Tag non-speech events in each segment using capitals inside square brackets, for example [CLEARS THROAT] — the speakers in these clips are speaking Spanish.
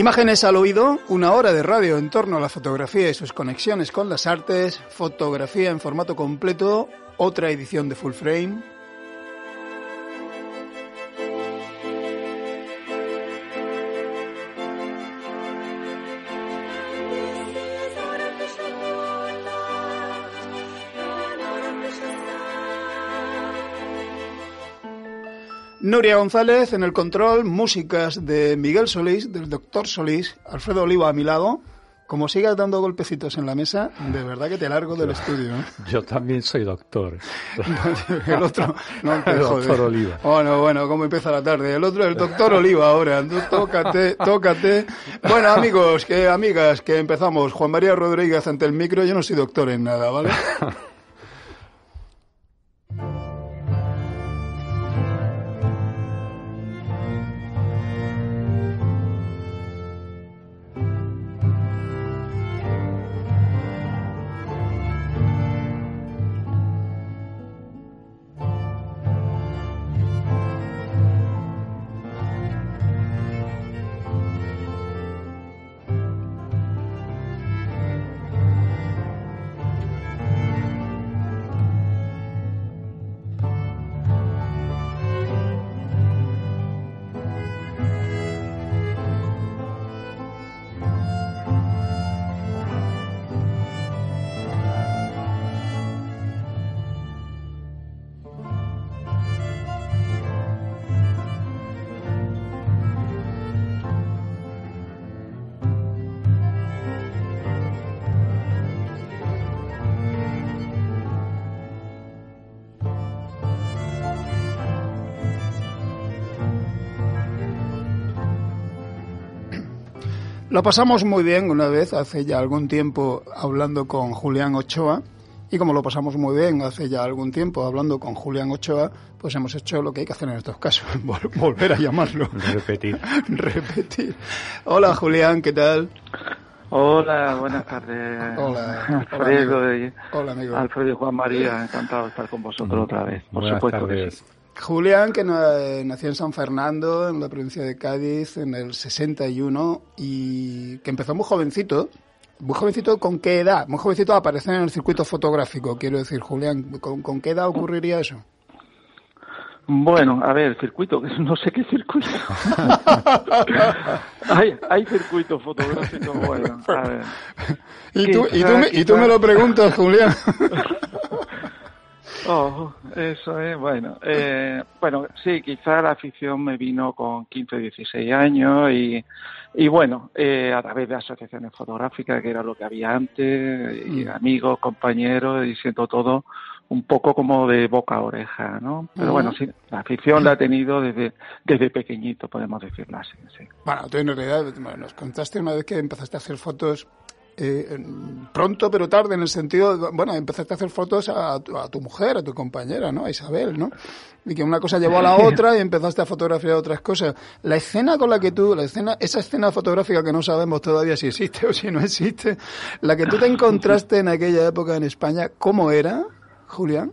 Imágenes al oído, una hora de radio en torno a la fotografía y sus conexiones con las artes, fotografía en formato completo, otra edición de Full Frame. Nuria González en el control, músicas de Miguel Solís, del doctor Solís, Alfredo Oliva a mi lado. Como sigas dando golpecitos en la mesa, de verdad que te largo del estudio. ¿eh? [LAUGHS] Yo también soy doctor. [LAUGHS] el otro, no [LAUGHS] El doctor Oliva. Bueno, bueno, ¿cómo empieza la tarde? El otro, el doctor Oliva ahora. Tócate, tócate. Bueno, amigos, que amigas, que empezamos. Juan María Rodríguez ante el micro. Yo no soy doctor en nada, ¿vale? Lo pasamos muy bien una vez, hace ya algún tiempo, hablando con Julián Ochoa. Y como lo pasamos muy bien hace ya algún tiempo hablando con Julián Ochoa, pues hemos hecho lo que hay que hacer en estos casos, [LAUGHS] vol- volver a llamarlo. Repetir. [LAUGHS] Repetir. Hola Julián, ¿qué tal? Hola, buenas tardes. [LAUGHS] Hola, Alfredo, hola, y- Hola amigo. Alfredo y Juan María, encantado de estar con vosotros otra vez. Por Buenas supuesto que tardes. sí. Julián, que eh, nació en San Fernando, en la provincia de Cádiz, en el 61, y que empezó muy jovencito. Muy jovencito, ¿con qué edad? Muy jovencito a aparecer en el circuito fotográfico, quiero decir, Julián. ¿Con, con qué edad ocurriría eso? Bueno, a ver, circuito, que no sé qué circuito. [LAUGHS] hay, hay circuitos fotográficos, bueno, a ver. Y tú, y tú, me, y tú me lo preguntas, Julián. [LAUGHS] Oh, eso es, bueno. Eh, bueno, sí, quizá la afición me vino con 15, 16 años y, y bueno, eh, a través de asociaciones fotográficas, que era lo que había antes, y Mm. amigos, compañeros, y siento todo un poco como de boca a oreja, ¿no? Pero bueno, sí, la afición la he tenido desde, desde pequeñito, podemos decirlo así, sí. Bueno, tú en realidad bueno, nos contaste una vez que empezaste a hacer fotos eh, pronto pero tarde, en el sentido, bueno, empezaste a hacer fotos a, tu- a tu mujer, a tu compañera, ¿no? A Isabel, ¿no? Y que una cosa llevó a la [LAUGHS] otra y empezaste a fotografiar otras cosas. La escena con la que tú, la escena, esa escena fotográfica que no sabemos todavía si existe o si no existe, la que tú te encontraste en aquella época en España, ¿cómo era, Julián?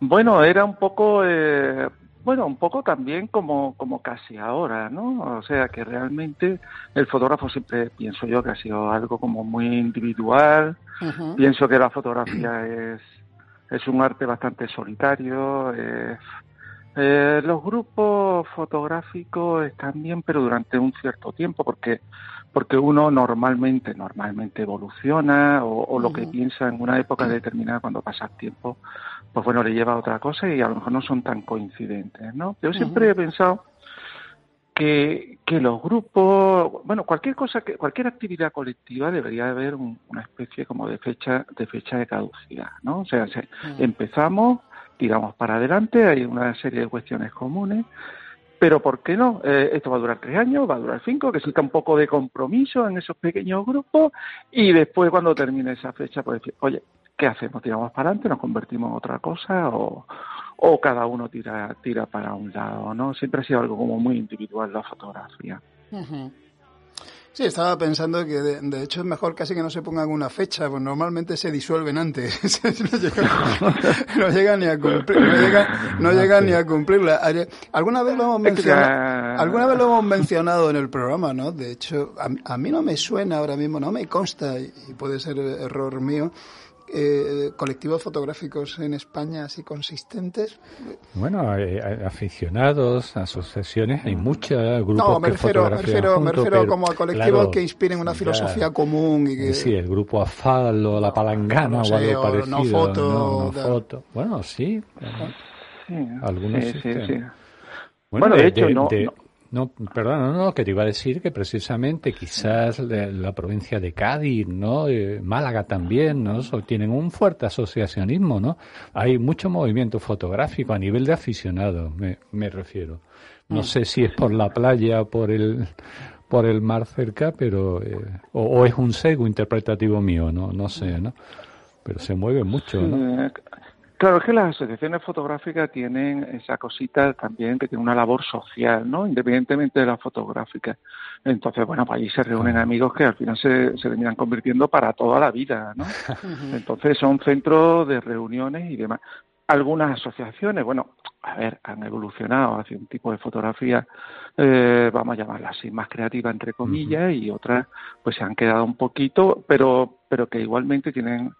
Bueno, era un poco, eh, bueno, un poco también como, como casi ahora, ¿no? O sea, que realmente el fotógrafo siempre pienso yo que ha sido algo como muy individual. Pienso que la fotografía [CLEARS THROAT] es, es un arte bastante solitario. eh, eh, los grupos fotográficos están bien, pero durante un cierto tiempo, porque porque uno normalmente normalmente evoluciona o, o lo que piensa en una época determinada cuando pasa el tiempo pues bueno le lleva a otra cosa y a lo mejor no son tan coincidentes no yo siempre he pensado que, que los grupos bueno cualquier cosa que cualquier actividad colectiva debería haber un- una especie como de fecha de fecha de caducidad no o sea se- empezamos tiramos para adelante, hay una serie de cuestiones comunes, pero ¿por qué no? Eh, esto va a durar tres años, va a durar cinco, que exista un poco de compromiso en esos pequeños grupos y después cuando termine esa fecha, pues decir, oye, ¿qué hacemos? ¿Tiramos para adelante? ¿Nos convertimos en otra cosa? ¿O, o cada uno tira, tira para un lado? ¿no? Siempre ha sido algo como muy individual la fotografía. Sí, estaba pensando que de, hecho es mejor casi que no se pongan una fecha, pues normalmente se disuelven antes, [LAUGHS] [LAUGHS] no, llegan, ni a cumplir, no llegan, ni a cumplirla. Alguna vez lo hemos mencionado, alguna vez lo hemos mencionado en el programa, ¿no? De hecho, a, mí no me suena ahora mismo, no me consta y puede ser error mío eh, colectivos fotográficos en España así consistentes? Bueno, hay, aficionados, asociaciones, hay muchos grupos no, me refiero, me refiero, me refiero como a colectivos que inspiren una filosofía común. Y que, sí, el grupo Afal o la Palangana o algo parecido. No foto. No, foto. Bueno, sí. Algunos sí, sí, sí. Bueno, de, hecho, no, no, perdón, no, que te iba a decir que precisamente quizás la, provincia de Cádiz, ¿no? Eh, Málaga también, ¿no? tienen un fuerte asociacionismo, ¿no? Hay mucho movimiento fotográfico a nivel de aficionados, me, me refiero. No sé si es por la playa, por el, por el mar cerca, pero, eh, o, es un sesgo interpretativo mío, ¿no? No sé, ¿no? Pero se mueve mucho, ¿no? Claro, es que las asociaciones fotográficas tienen esa cosita también que tiene una labor social, ¿no? Independientemente de la fotográfica. Entonces, bueno, pues allí se reúnen amigos que al final se, se terminan convirtiendo para toda la vida, ¿no? [LAUGHS] Entonces son centros de reuniones y demás. Algunas asociaciones, bueno, a ver, han evolucionado hacia un tipo de fotografía, eh, vamos a llamarla así, más creativa entre comillas, y otras pues se han quedado un poquito, pero, pero que igualmente tienen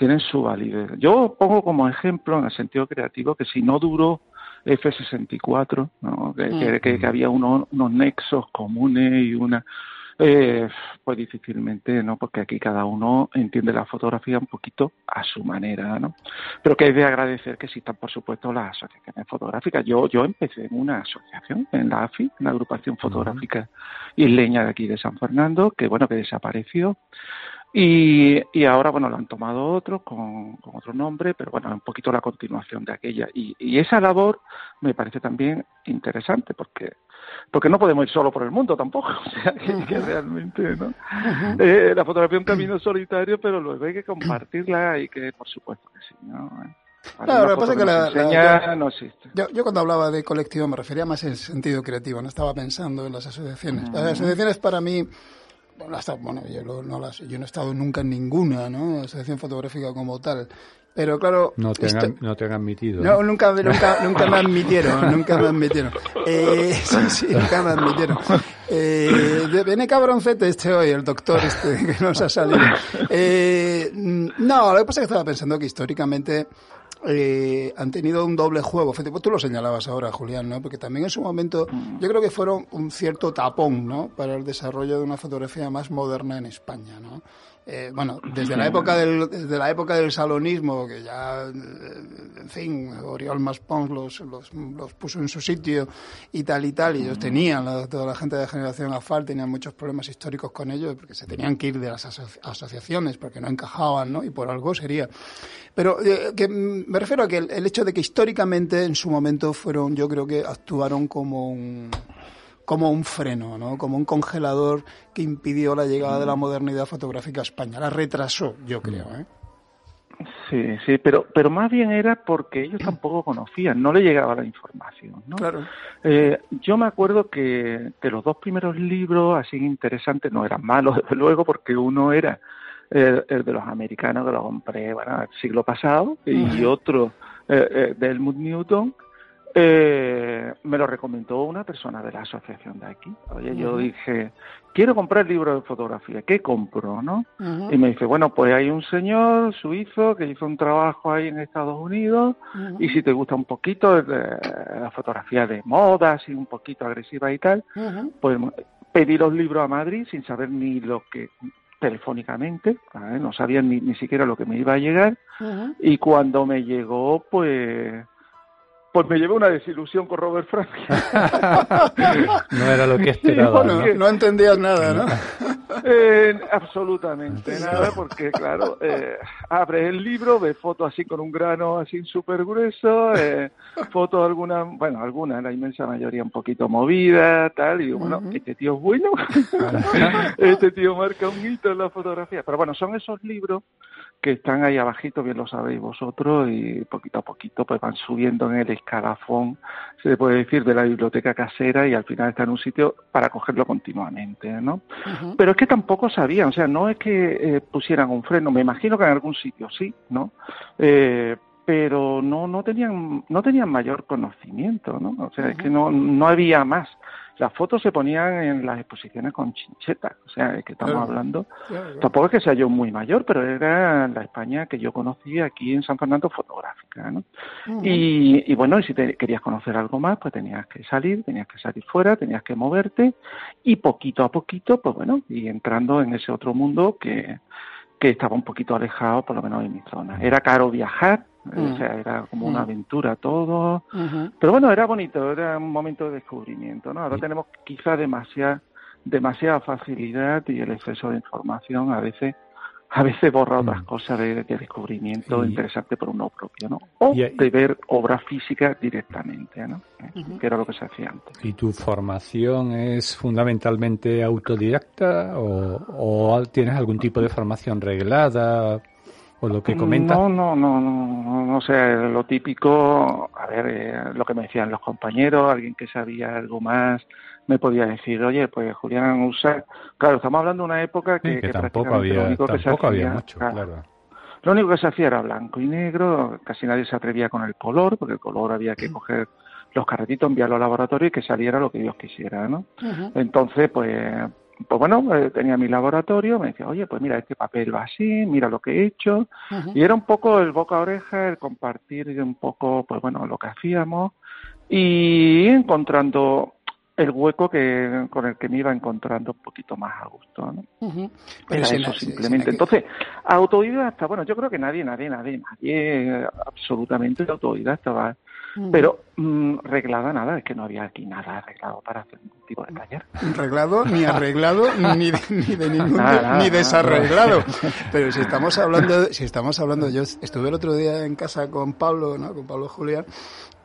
tienen su validez. Yo pongo como ejemplo, en el sentido creativo, que si no duró F64, ¿no? que, que, mm. había unos nexos comunes y una... Eh, pues difícilmente, ¿no? Porque aquí cada uno entiende la fotografía un poquito a su manera, ¿no? Pero que es de agradecer que existan, por supuesto, las asociaciones fotográficas. Yo, yo empecé en una asociación, en la AFI, en la agrupación fotográfica isleña de aquí de San Fernando, que bueno, que desapareció. Y, y ahora, bueno, lo han tomado otros con, con, otro nombre, pero bueno, un poquito la continuación de aquella. Y, y, esa labor me parece también interesante porque porque no podemos ir solo por el mundo tampoco, [LAUGHS] o sea, que, realmente, ¿no? Eh, la fotografía es un camino solitario, pero luego hay que compartirla y que, por supuesto que sí, ¿no? Claro, lo que pasa es que la, no existe. Yo, yo, cuando hablaba de colectivo me refería más en sentido creativo, no estaba pensando en las asociaciones. Las asociaciones para mí bueno, yo, no las, yo no he estado nunca en ninguna ¿no? asociación fotográfica como tal. Pero claro... No te, han, no te han admitido. No, nunca, nunca, [LAUGHS] nunca me admitieron, nunca me admitieron. Eh, [LAUGHS] sí, sí, nunca me admitieron. Eh, viene cabroncete este hoy, el doctor este que nos ha salido. Eh, no, lo que pasa es que estaba pensando que históricamente eh, han tenido un doble juego. Pues tú lo señalabas ahora, Julián, ¿no? Porque también en su momento yo creo que fueron un cierto tapón, ¿no? Para el desarrollo de una fotografía más moderna en España, ¿no? Eh, bueno, desde la época del, desde la época del salonismo, que ya, eh, en fin, Oriol Maspons los, los, los, puso en su sitio y tal y tal, y ellos tenían, toda la gente de generación AFAL tenían muchos problemas históricos con ellos, porque se tenían que ir de las asociaciones, porque no encajaban, ¿no? Y por algo sería. Pero eh, que me refiero a que el hecho de que históricamente en su momento fueron, yo creo que actuaron como un como un freno, ¿no? como un congelador que impidió la llegada de la modernidad fotográfica a España. La retrasó, yo creo. ¿eh? Sí, sí, pero, pero más bien era porque ellos tampoco conocían, no le llegaba la información. ¿no? Claro. Eh, yo me acuerdo que, que los dos primeros libros así interesantes no eran malos, [LAUGHS] desde luego, porque uno era el, de los americanos que lo compré bueno, el siglo pasado y otro eh, eh, de Helmut Newton eh, me lo recomendó una persona de la asociación de aquí. Oye, yo dije, quiero comprar libros de fotografía, ¿qué compro, no? Y me dice, bueno, pues hay un señor suizo que hizo un trabajo ahí en Estados Unidos y si te gusta un poquito de, la fotografía de moda, así un poquito agresiva y tal, pues pedí los libros a Madrid sin saber ni lo que telefónicamente, no sabía ni, ni siquiera lo que me iba a llegar. Y cuando me llegó, pues pues me llevé una desilusión con Robert Frank. [LAUGHS] no era lo que esperaba. ¿no? no entendías nada, ¿no? Eh, absolutamente nada, porque claro, eh, abres el libro, ves fotos así con un grano así súper grueso, eh, fotos algunas, bueno, algunas, la inmensa mayoría un poquito movida, tal, y digo, bueno, este tío es bueno, [LAUGHS] este tío marca un hito en la fotografía. Pero bueno, son esos libros que están ahí abajito, bien lo sabéis vosotros, y poquito a poquito pues van subiendo en el escalafón, se puede decir, de la biblioteca casera y al final está en un sitio para cogerlo continuamente, ¿no? Pero es que tampoco sabían, o sea, no es que eh, pusieran un freno, me imagino que en algún sitio sí, ¿no? Eh, pero no no tenían no tenían mayor conocimiento, ¿no? O sea, es que no no había más. Las fotos se ponían en las exposiciones con chinchetas, o sea, es que estamos hablando. Tampoco es que sea yo muy mayor, pero era la España que yo conocí aquí en San Fernando fotográfica, ¿no? y, bueno, y si te querías conocer algo más, pues tenías que salir, tenías que salir fuera, tenías que moverte y poquito a poquito, pues bueno, y entrando en ese otro mundo que, que estaba un poquito alejado, por lo menos en mi zona. Era caro viajar, o sea, era como una aventura todo. Pero bueno, era bonito, era un momento de descubrimiento, ¿no? Ahora tenemos quizá demasiada, demasiada facilidad y el exceso de información a veces a veces borra otras cosas de, descubrimiento interesante por uno propio, ¿no? O de ver obra física directamente, ¿no? Que era lo que se hacía antes. ¿Y tu formación es fundamentalmente autodidacta o, o tienes algún tipo de formación reglada? O lo que comenta. No, no, no, no, no, sé, lo típico, a ver, eh, lo que me decían los compañeros, alguien que sabía algo más, me podía decir, oye, pues Julián usa, claro, estamos hablando de una época que, tampoco había, lo único que se hacía, mucho, claro. Lo único que se hacía era blanco y negro, casi nadie se atrevía con el color, porque el color había que coger los carretitos, enviarlo al laboratorio y que saliera lo que Dios quisiera, ¿no? Entonces, pues pues bueno, eh, tenía mi laboratorio, me decía, oye, pues mira, este papel va así, mira lo que he hecho. Y era un poco el boca a oreja, el compartir un poco, pues bueno, lo que hacíamos y encontrando el hueco que con el que me iba encontrando un poquito más a gusto, ¿no? Pero eso simplemente. Entonces, autodidacta, bueno, yo creo que nadie, nadie, nadie, nadie absolutamente autodidacta va pero mm, reglada nada, es que no había aquí nada arreglado para hacer ningún tipo de taller. Reglado, ni [LAUGHS] arreglado, ni, de, ni de ningún ni desarreglado. [LAUGHS] Pero si estamos hablando, si estamos hablando, yo estuve el otro día en casa con Pablo, ¿no? Con Pablo Julián,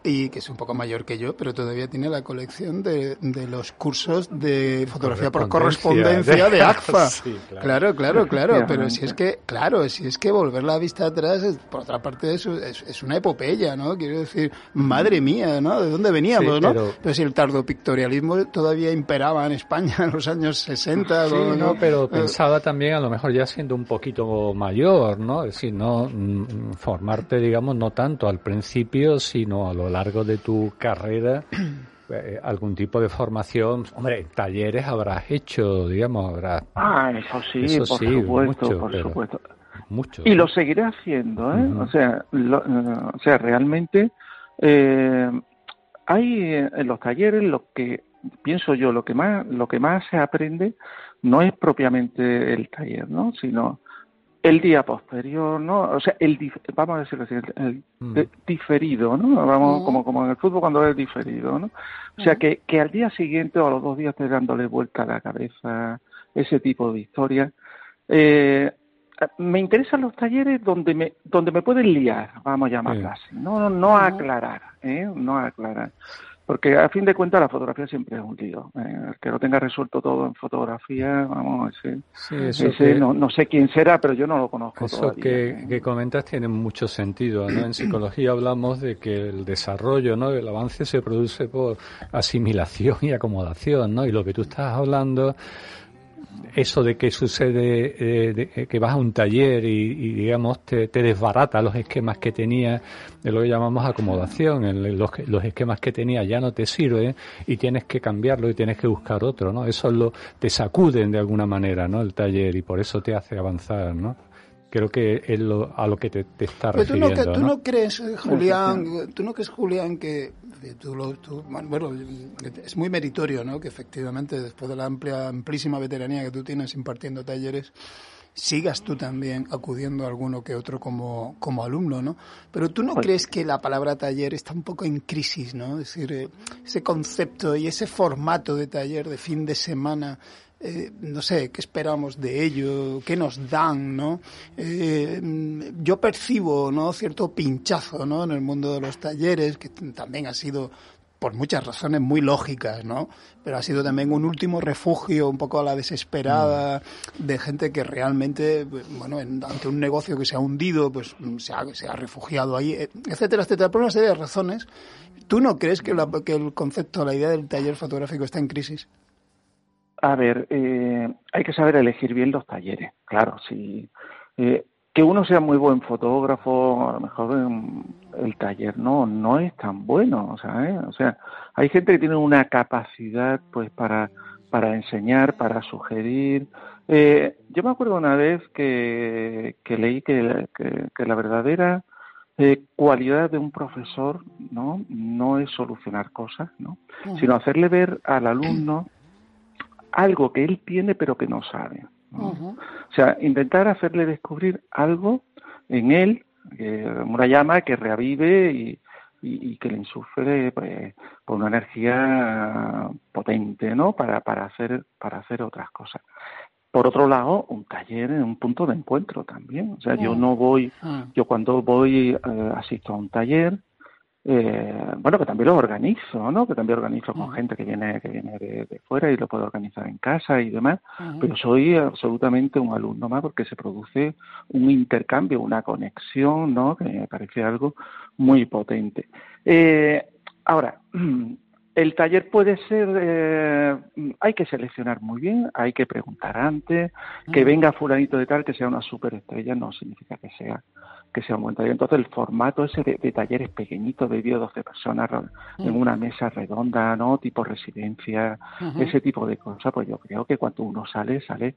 y que es un poco mayor que yo, pero todavía tiene la colección de, de los cursos de fotografía por correspondencia de, ACFA. [LAUGHS] claro. claro, claro, pero si es que, claro, si es que volver la vista atrás, por otra parte, es, es, una epopeya, ¿no? Quiero decir, madre mía, ¿no? ¿De dónde veníamos, no? Pero, si el tardopictorialismo todavía imperaba en España en los años 60. Sí, no, pero pensaba también, a lo mejor ya siendo un poquito mayor, ¿no? Es decir, no mm, formarte, digamos, no tanto al principio, sino a lo largo de tu carrera [CLEARS THROAT] eh, algún tipo de formación, hombre, talleres habrás hecho, digamos, habrás... Ah, eso sí, por supuesto, por supuesto. Mucho. Y lo seguiré haciendo, ¿eh? O sea, eh, o sea, realmente eh, hay en los talleres lo que pienso yo, lo que más lo que más se aprende no es propiamente el taller, ¿no? Sino el día posterior, ¿no? O sea, el vamos a decirlo así, el, mm. diferido, ¿no? Vamos, mm. como, como en el fútbol cuando es diferido, ¿no? O sea, mm. que, que al día siguiente o a los dos días estés dándole vuelta a la cabeza ese tipo de historias. Eh, me interesan los talleres donde me donde me pueden liar, vamos a llamarlo así, no no, aclarar, ¿eh? No aclarar. Porque a fin de cuentas la fotografía siempre es un lío. ¿eh? El que lo tenga resuelto todo en fotografía, vamos, ese, ese no, no, sé quién será, pero yo no lo conozco. Eso que, ¿eh? que, comentas tiene mucho sentido. ¿no? En psicología hablamos de que el desarrollo, ¿no? el avance se produce por asimilación y acomodación. ¿no? Y lo que tú estás hablando eso de que sucede, eh, eh, que vas a un taller y, digamos, te, desbarata los esquemas que tenía, de lo que llamamos acomodación, los, los, esquemas que tenía ya no te sirven y tienes que cambiarlo y tienes que buscar otro, ¿no? Eso lo, te sacuden de alguna manera, ¿no? El taller y por eso te hace avanzar, ¿no? Creo que es lo, a lo que te, te está refiriendo. Tú no, tú no crees, Julián, tú no crees, Julián, que bueno, es muy meritorio, ¿no? Que efectivamente, después de la amplia, amplísima veteranía que tú tienes impartiendo talleres, sigas tú también acudiendo a alguno que otro como, como alumno, ¿no? Pero tú no pues crees que la palabra taller está un poco en crisis, ¿no? Es decir, eh, ese concepto y ese formato de taller de fin de semana eh, no sé, qué esperamos de ello, qué nos dan, ¿no? Eh, yo percibo, ¿no? Cierto pinchazo, ¿no? En el mundo de los talleres, que también ha sido por muchas razones muy lógicas, ¿no? Pero ha sido también un último refugio un poco a la desesperada de gente que realmente, bueno, ante un negocio que se ha hundido, pues se ha, se ha refugiado ahí, etcétera, etcétera, por una serie de razones. ¿Tú no crees que, que el concepto, la idea del taller fotográfico está en crisis? A ver, eh, hay que saber elegir bien los talleres, claro, si eh, que uno sea muy buen fotógrafo, a lo mejor el taller no no es tan bueno, o sea, ¿eh? o sea, hay gente que tiene una capacidad pues para para enseñar, para sugerir. Eh, yo me acuerdo una vez que, que leí que, que, la verdadera eh, cualidad de un profesor no no es solucionar cosas, ¿no? sino hacerle ver al alumno algo que él tiene pero que no sabe. O sea, intentar hacerle descubrir algo en él, una llama que reavive y, y, que le insufre pues, con una energía potente, ¿no? Para, para, hacer, para hacer otras cosas. Por otro lado, un taller es un punto de encuentro también. O sea, yo no voy, yo cuando voy, eh, asisto a un taller, eh, bueno, que también lo organizo, ¿no? Que también organizo con gente que viene, que viene de, fuera y lo puedo organizar en casa y demás. Pero soy absolutamente un alumno más porque se produce un intercambio, una conexión, ¿no? Que me parece algo muy potente. Eh, ahora, [CLEARS THROAT] el taller puede ser, eh, hay que seleccionar muy bien, hay que preguntar antes, que venga fulanito de tal, que sea una superestrella, no significa que sea que sea un buen taller. Entonces el formato ese de, talleres pequeñitos de 10 12 personas en una mesa redonda, ¿no? Tipo residencia, ese tipo de cosas, pues yo creo que cuando uno sale, sale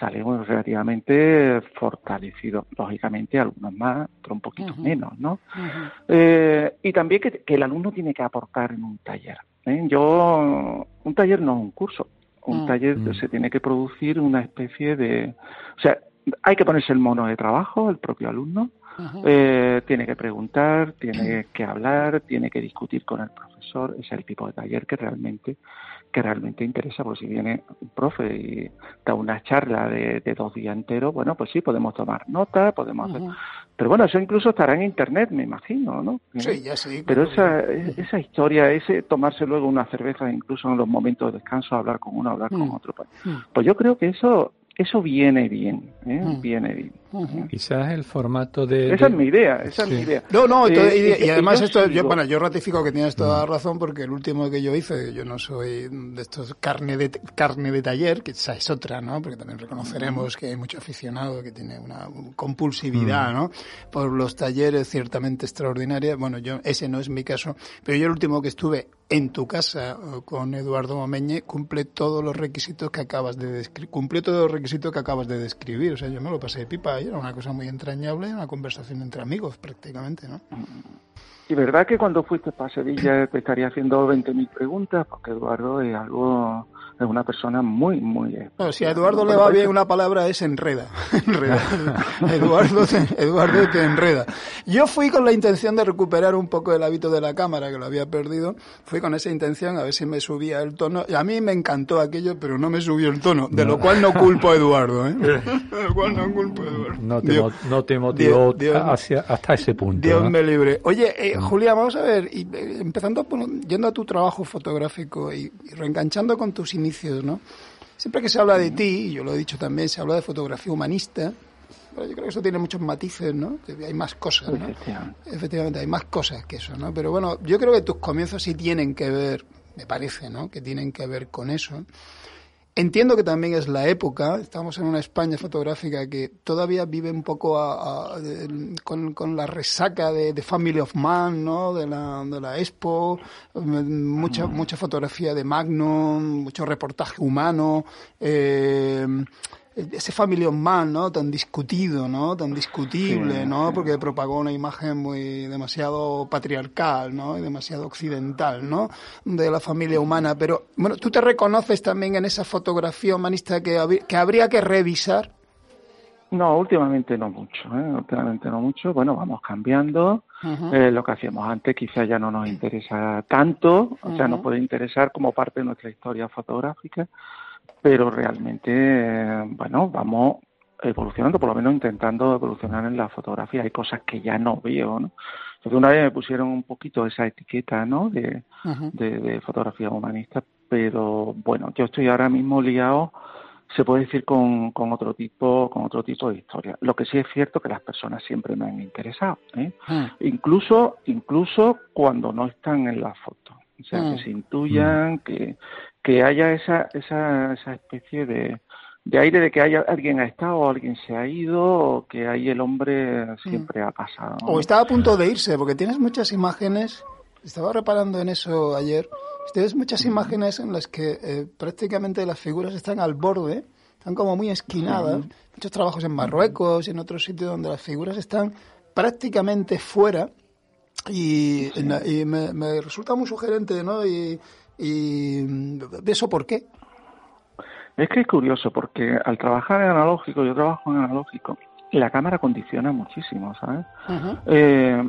sale relativamente fortalecido. Lógicamente, algunos más, otros un poquito menos, ¿no? eh, y también que, que, el alumno tiene que aportar en un taller. ¿eh? Yo, un taller no es un curso. Un mm. taller mm. se tiene que producir una especie de... O sea, hay que ponerse el mono de trabajo, el propio alumno, eh, tiene que preguntar, tiene que hablar, tiene que discutir con el profesor. Es el tipo de taller que realmente que realmente interesa, porque si viene un profe y da una charla de, dos días enteros, bueno, pues sí, podemos tomar nota, podemos hacer... Pero bueno, eso incluso estará en Internet, me imagino, ¿no? Sí, ya sí. Pero esa, esa historia, ese tomarse luego una cerveza, incluso en los momentos de descanso, hablar con uno, hablar con otro, pues, pues yo creo que eso eso viene bien, ¿eh? viene bien. Quizás el formato de... Esa es mi idea, esa es mi idea. No, no, eh, y, además esto, yo, bueno, yo ratifico que tienes toda la razón porque el último que yo hice, yo no soy de estos carne de, carne de taller, que esa es otra, ¿no? Porque también reconoceremos que hay mucho aficionado que tiene una compulsividad, ¿no? Por los talleres ciertamente extraordinarios. Bueno, yo, ese no es mi caso, pero yo el último que estuve en tu casa con Eduardo Momeñe cumple todos los requisitos que acabas de describir, cumple todos los requisitos que acabas de describir. O sea, yo me lo pasé de pipa y era una cosa muy entrañable, una conversación entre amigos prácticamente, ¿no? Y verdad que cuando fuiste para Sevilla [CLEARS THROAT] te estaría haciendo 20.000 preguntas, porque Eduardo es algo es una persona muy, muy... si a Eduardo le va bien una palabra es enreda. [LAUGHS] Eduardo, te, Eduardo te enreda. Yo fui con la intención de recuperar un poco el hábito de la cámara, que lo había perdido. Fui con esa intención a ver si me subía el tono. Y a mí me encantó aquello, pero no me subió el tono, de lo cual no culpo a Eduardo. ¿eh? [LAUGHS] de lo cual no culpo a Eduardo. No te, no te motivó hasta ese punto. Dios me libre. Oye, eh, Julia, vamos a ver, y, eh, empezando yendo a tu trabajo fotográfico y, y reenganchando con tus inicios, ¿no? Siempre que se habla de ti, y yo lo he dicho también, se habla de fotografía humanista, pero yo creo que eso tiene muchos matices, ¿no? hay más cosas, ¿no? Efectivamente, hay más cosas que eso, ¿no? Pero bueno, yo creo que tus comienzos sí tienen que ver, me parece, ¿no? Que tienen que ver con eso. Entiendo que también es la época, estamos en una España fotográfica que todavía vive un poco con, la resaca de, Family of Man, ¿no? de, la, de la Expo, mucha, mucha fotografía de Magnum, mucho reportaje humano. Eh, ese Family of Man, ¿no? Tan discutido, ¿no? Tan discutible, ¿no? Porque propagó una imagen muy demasiado patriarcal, ¿no? Y demasiado occidental, ¿no? De la familia humana. Pero, bueno, ¿tú te reconoces también en esa fotografía humanista que, que habría que revisar? No, últimamente no mucho, ¿eh? últimamente no mucho. Bueno, vamos cambiando. eh, lo que hacíamos antes quizá ya no nos interesa tanto, o sea, nos puede interesar como parte de nuestra historia fotográfica, pero realmente, eh, bueno, vamos evolucionando, por lo menos intentando evolucionar en la fotografía. Hay cosas que ya no veo, ¿no? Entonces una vez me pusieron un poquito esa etiqueta, ¿no? De, de, de fotografía humanista, pero bueno, yo estoy ahora mismo liado se puede decir con, con otro tipo con otro tipo de historia lo que sí es cierto que las personas siempre me han interesado ¿eh? Mm. incluso incluso cuando no están en la foto o sea que mm. se intuyan que que haya esa esa esa especie de de aire de que haya alguien ha estado o alguien se ha ido o que ahí el hombre siempre ha pasado o está a punto de irse porque tienes muchas imágenes estaba reparando en eso ayer Tienes muchas imágenes en las que eh, prácticamente las figuras están al borde, están como muy esquinadas. Muchos trabajos en Marruecos y en otros sitios donde las figuras están prácticamente fuera y, me, resulta muy sugerente, ¿no? Y, y ¿eso por qué? Es que es curioso porque al trabajar en analógico, yo trabajo en analógico, la cámara condiciona muchísimo, ¿sabes? eh,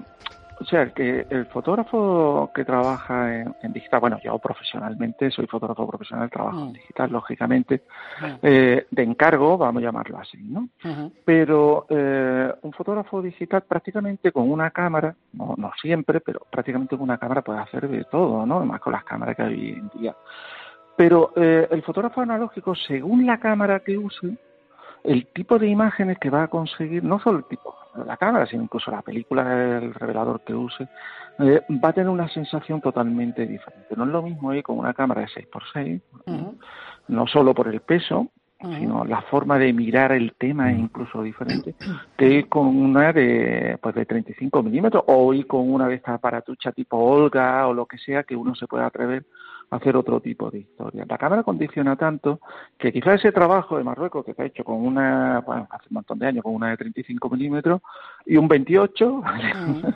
o sea, que el fotógrafo que trabaja en, digital, bueno, yo profesionalmente soy fotógrafo profesional, trabajo en mm. digital, lógicamente, mm. eh, de encargo, vamos a llamarlo así, ¿no? Pero eh, un fotógrafo digital prácticamente con una cámara, no, no siempre, pero prácticamente con una cámara puede hacer de todo, ¿no? Además con las cámaras que hay hoy en día. Pero eh, el fotógrafo analógico, según la cámara que use, el tipo de imágenes que va a conseguir, no solo el tipo la cámara, sino incluso la película, el revelador que use, eh, va a tener una sensación totalmente diferente. No es lo mismo ir con una cámara de 6x6, no solo por el peso, sino la forma de mirar el tema es incluso diferente, que ir con una de, pues de 35 milímetros o ir con una de estas aparatuchas tipo Olga o lo que sea que uno se pueda atrever hacer otro tipo de historia. La cámara condiciona tanto que quizá ese trabajo de Marruecos que se ha hecho con una, bueno, hace un montón de años, con una de 35 milímetros y un 28,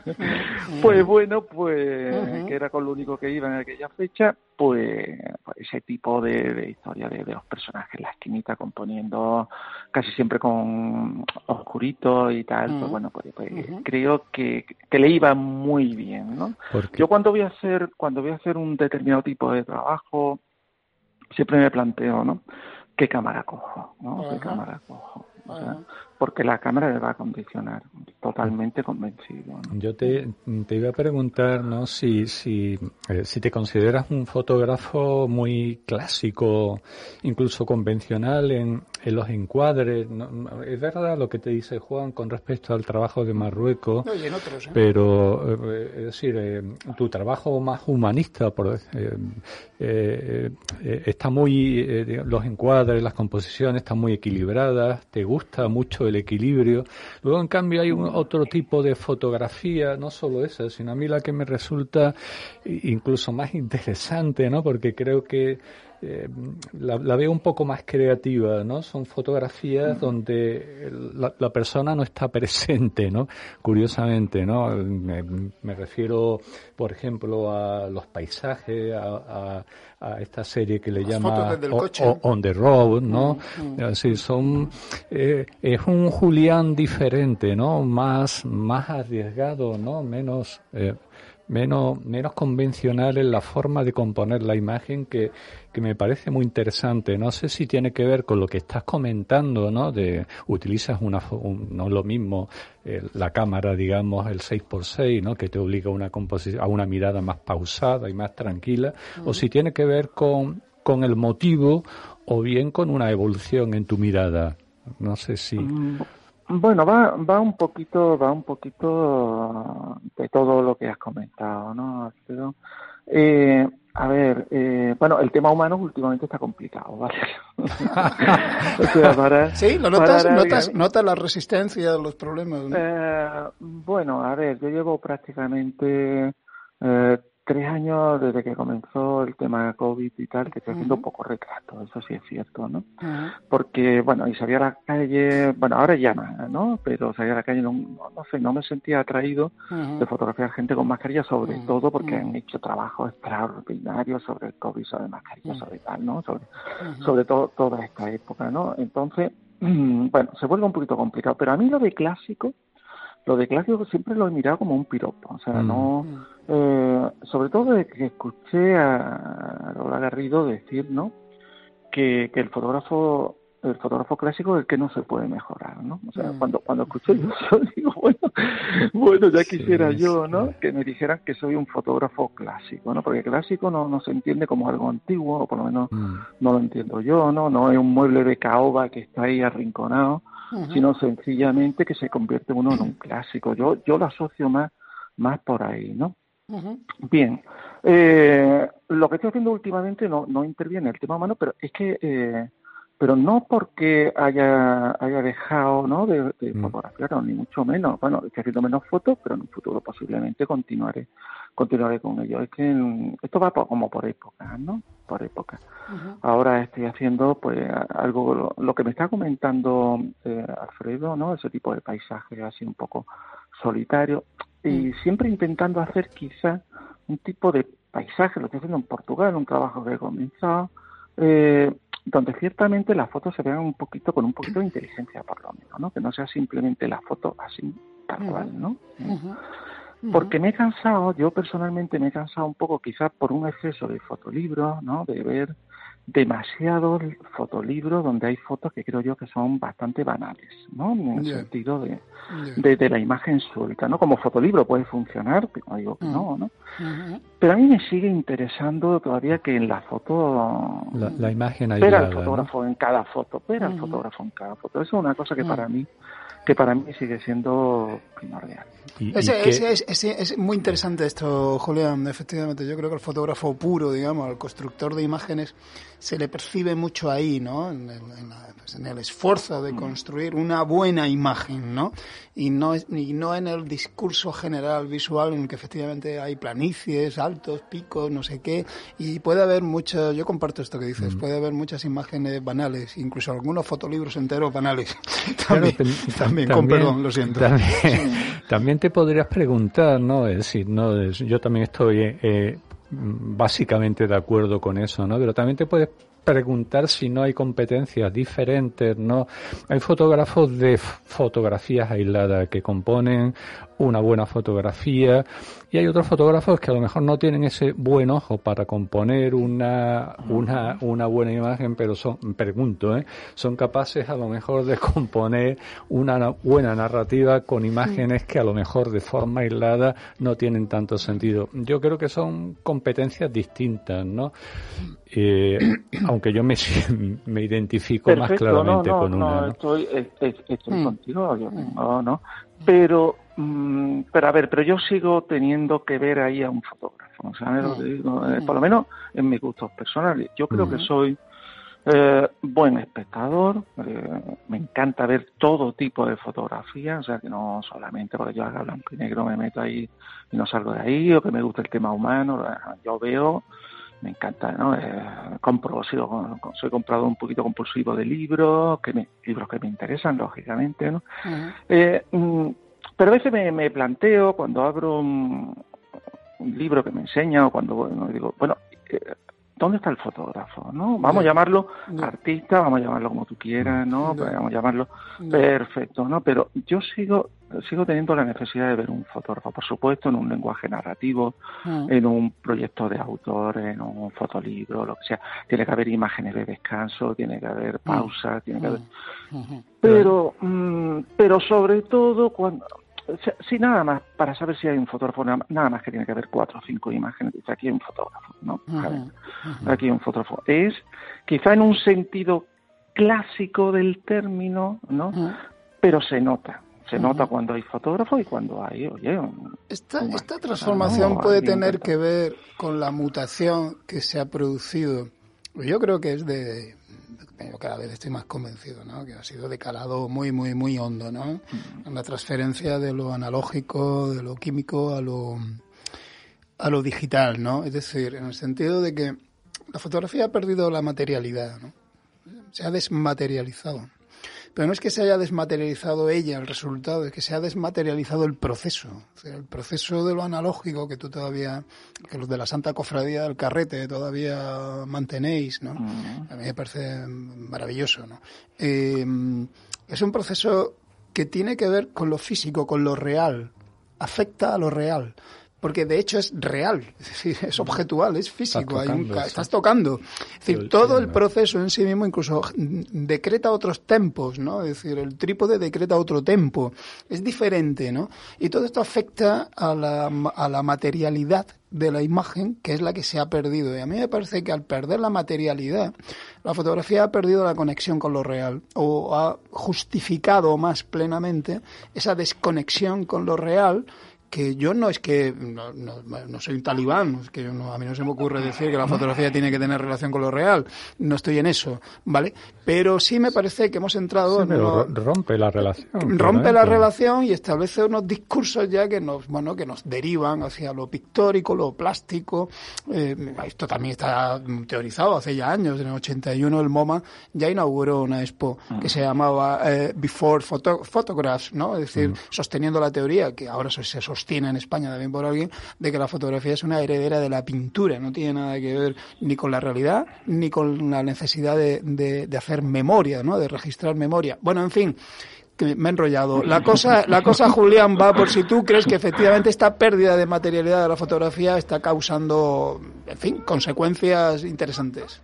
[LAUGHS] pues bueno, pues que era con lo único que iba en aquella fecha, pues, pues ese tipo de, historia de, los personajes, la esquinita componiendo casi siempre con oscurito y tal, pues bueno, pues, pues creo que, que, le iba muy bien, ¿no? Yo cuando voy a hacer, cuando voy a hacer un determinado tipo de trabajo, siempre me planteo, ¿no? ¿Qué cámara cojo? ¿no? ¿Qué cámara cojo? Porque la cámara le va a condicionar, totalmente convencido. Yo te, te, iba a preguntar, ¿no? Si, si, eh, si te consideras un fotógrafo muy clásico, incluso convencional en, en los encuadres. es verdad lo que te dice Juan con respecto al trabajo de Marruecos, ¿eh? pero eh, es decir, tu trabajo más humanista, por está muy, los encuadres, las composiciones están muy equilibradas, te gusta mucho el equilibrio. Luego, en cambio, hay un otro tipo de fotografía, no solo esa, sino a mí la que me resulta incluso más interesante, ¿no? Porque creo que eh, la, veo un poco más creativa, ¿no? Son fotografías donde la, persona no está [LAUGHS] presente, ¿no? Curiosamente, ¿no? Me, refiero, por ejemplo, a los paisajes, a, esta serie que le llama On the Road, ¿no? Así son, eh, es un Julián diferente, ¿no? Más, más arriesgado, ¿no? Menos, eh, menos, menos convencional en la forma de componer la imagen que, que me parece muy interesante. No sé si tiene que ver con lo que estás comentando, ¿no? De utilizas una, no es lo mismo la cámara, digamos, el 6x6, ¿no? Que te obliga a una composición, a una mirada más pausada y más tranquila, o si tiene que ver con, con el motivo o bien con una evolución en tu mirada. No sé si. Mm, bueno, va, va un poquito, va un poquito de todo lo que has comentado, ¿no? eh, a ver, eh, bueno, el tema humano últimamente está complicado, ¿vale? [LAUGHS] [LAUGHS] sí, ¿lo notas, notas, notas la resistencia de los problemas? Eh, bueno, a ver, yo llevo prácticamente eh, tres años desde que comenzó el tema de COVID y tal, que estoy haciendo un poco retrato, eso sí es cierto, ¿no? Porque, bueno, y salía a la calle, bueno, ahora ya no, ¿no? Pero salía a la calle, no, no sé, no me sentía atraído de fotografiar gente con mascarilla, sobre todo porque han hecho trabajos extraordinarios sobre el COVID, sobre mascarillas, sobre tal, ¿no? Sobre, sobre todo toda esta época, ¿no? Entonces, [CLEARS THROAT] bueno, se vuelve un poquito complicado, pero a mí lo de clásico, lo de clásico siempre lo he mirado como un piropo, o sea, no, mm. eh, sobre todo de que escuché a Lola Garrido decir, ¿no? Que, que el fotógrafo el fotógrafo clásico es el que no se puede mejorar, ¿no? O sea, mm. cuando, cuando escucho yo [LAUGHS] digo, bueno, bueno, ya quisiera yo, ¿no? Que me dijeran que soy un fotógrafo clásico, ¿no? Porque clásico no, no se entiende como algo antiguo, o por lo menos mm. no lo entiendo yo, ¿no? No es un mueble de caoba que está ahí arrinconado, sino sencillamente que se convierte uno en un clásico. Yo, yo lo asocio más, más por ahí, ¿no? Bien, eh, lo que estoy haciendo últimamente no, no interviene el tema humano, pero es que eh, pero no porque haya, haya dejado ¿no? de, de mm. fotografiar, ni mucho menos. Bueno, estoy haciendo menos fotos, pero en un futuro posiblemente continuaré continuaré con ello. Es que esto va como por épocas, ¿no? Por épocas. Ahora estoy haciendo pues algo, lo, que me está comentando eh, Alfredo, ¿no? Ese tipo de paisaje así un poco solitario y mm. siempre intentando hacer quizá un tipo de paisaje, lo estoy haciendo en Portugal, un trabajo que he comenzado, eh, donde ciertamente las fotos se vean un poquito con un poquito de inteligencia por lo menos, ¿no? Que no sea simplemente la foto así tal cual, ¿no? Porque me he cansado, yo personalmente me he cansado un poco quizás por un exceso de fotolibros, ¿no? De ver demasiados fotolibros donde hay fotos que creo yo que son bastante banales, ¿no? En el sentido de, de, la imagen suelta, ¿no? Como fotolibro puede funcionar, pero digo que no, ¿no? Pero a mí me sigue interesando todavía que en la foto... La, imagen Ver al fotógrafo en cada foto, ver al fotógrafo en cada foto. Eso es una cosa que para mí que para mí sigue siendo primordial. es, muy interesante esto, Julián, efectivamente. Yo creo que el fotógrafo puro, digamos, el constructor de imágenes, se le percibe mucho ahí, ¿no? En el, pues en el esfuerzo de mm. construir una buena imagen, ¿no? Y no, y no en el discurso general visual en el que efectivamente hay planicies, altos, picos, no sé qué. Y puede haber muchas, yo comparto esto que dices, mm. puede haber muchas imágenes banales, incluso algunos fotolibros enteros banales. [LAUGHS] también, también, con perdón, lo siento. También, te podrías preguntar, ¿no? Es decir, no, yo también estoy eh, básicamente de acuerdo con eso, ¿no? Pero también te puedes preguntar si no hay competencias diferentes, ¿no? Hay fotógrafos de fotografías aisladas que componen una buena fotografía y hay otros fotógrafos que a lo mejor no tienen ese buen ojo para componer una, una, una buena imagen, pero son, pregunto, ¿eh? son capaces a lo mejor de componer una buena narrativa con imágenes que a lo mejor de forma aislada no tienen tanto sentido. Yo creo que son competencias distintas, ¿no? Eh, [CLEARS THROAT] aunque yo me, [LAUGHS] me identifico más claramente con una. No, estoy, estoy mm. contigo, yo no, no. Pero Mm, pero a ver, pero yo sigo teniendo que ver ahí a un fotógrafo, o sea, mm. eh, por lo menos en mis gustos personales. Yo creo que mm. soy eh, buen espectador, eh, me encanta ver todo tipo de fotografía, o sea, que no solamente porque yo haga blanco y negro me meto ahí y no salgo de ahí, o que me gusta el tema humano, yo veo me encanta, ¿no? Eh, compro, sigo, soy comprado un poquito compulsivo de libros, que me, libros que me interesan, lógicamente, ¿no? eh, pero a veces me, planteo, cuando abro un, libro que me enseña o cuando digo, bueno, eh, ¿dónde está el fotógrafo? ¿no? Vamos a llamarlo artista, vamos a llamarlo como tú quieras, ¿no? Vamos a llamarlo perfecto, ¿no? Pero yo sigo sigo teniendo la necesidad de ver un fotógrafo, por supuesto, en un lenguaje narrativo, en un proyecto de autor, en un fotolibro, lo que sea. Tiene que haber imágenes de descanso, tiene que haber pausa, tiene que haber... Pero, mm, pero sobre todo cuando Sí, nada más, para saber si hay un fotógrafo, nada más que tiene que haber cuatro o cinco imágenes. Dice, aquí hay un fotógrafo, ¿no? Aquí hay un fotógrafo. Es quizá en un sentido clásico del término, ¿no? Pero se nota. Se nota cuando hay fotógrafo y cuando hay, oye... esta, esta transformación puede tener que ver con la mutación que se ha producido. Yo creo que es de yo cada vez estoy más convencido, ¿no? Que ha sido de calado muy, muy, muy hondo, ¿no? En la transferencia de lo analógico, de lo químico a lo, a lo digital, ¿no? Es decir, en el sentido de que la fotografía ha perdido la materialidad, ¿no? Se ha desmaterializado. Pero no es que se haya desmaterializado ella el resultado, es que se ha desmaterializado el proceso. el proceso de lo analógico que tú todavía, que los de la Santa Cofradía del Carrete todavía mantenéis, ¿no? A mí me parece maravilloso, ¿no? Eh, es un proceso que tiene que ver con lo físico, con lo real, afecta a lo real porque de hecho es real, [LAUGHS] es decir, es objetual, es físico, estás tocando. Es decir, todo el proceso en sí mismo incluso decreta otros tempos, ¿no? Es decir, el trípode decreta otro tempo, es diferente, ¿no? Y todo esto afecta a la, a la materialidad de la imagen, que es la que se ha perdido. Y a mí me parece que al perder la materialidad, la fotografía ha perdido la conexión con lo real, o ha justificado más plenamente esa desconexión con lo real que yo no es que no, no, soy un talibán, es que a mí no se me ocurre decir que la fotografía tiene que tener relación con lo real, no estoy en eso, ¿vale? Pero sí me parece que hemos entrado en rompe la relación. Rompe la relación y establece unos discursos ya que nos, bueno, que nos derivan hacia lo pictórico, lo plástico. Eh, esto también está teorizado hace ya años, en el 81 el MoMA ya inauguró una expo que se llamaba eh, Before Photographs, ¿no? Es decir, sosteniendo la teoría que ahora se sostiene en España también por alguien, de que la fotografía es una heredera de la pintura, no tiene nada que ver ni con la realidad ni con la necesidad de, de, hacer memoria, ¿no? de registrar memoria. Bueno, en fin, me he enrollado. La cosa, la cosa, Julián, va por si tú crees que efectivamente esta pérdida de materialidad de la fotografía está causando, en fin, consecuencias interesantes.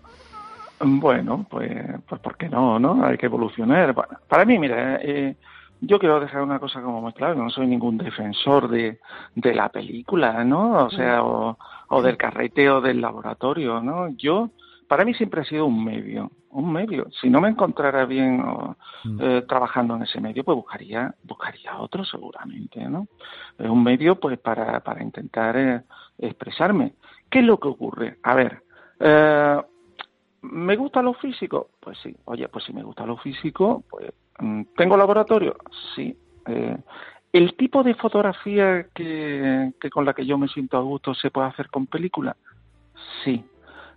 Bueno, pues, pues ¿por qué no? no? Hay que evolucionar. Para mí, mira, eh, yo quiero dejar una cosa como muy clara, no soy ningún defensor de, de la película, ¿no? O sea, o, o del carreteo del laboratorio, ¿no? Yo, para mí siempre ha sido un medio, un medio. Si no me encontrara bien mm. eh, trabajando en ese medio, pues buscaría, buscaría otro seguramente, ¿no? Es un medio, pues, para, para intentar eh, expresarme. ¿Qué es lo que ocurre? A ver, eh, ¿me gusta lo físico? Pues sí. Oye, pues si me gusta lo físico, pues Mm, ¿Tengo laboratorio? Sí. Eh, ¿El tipo de fotografía que, con la que yo me siento a gusto se puede hacer con película? Sí.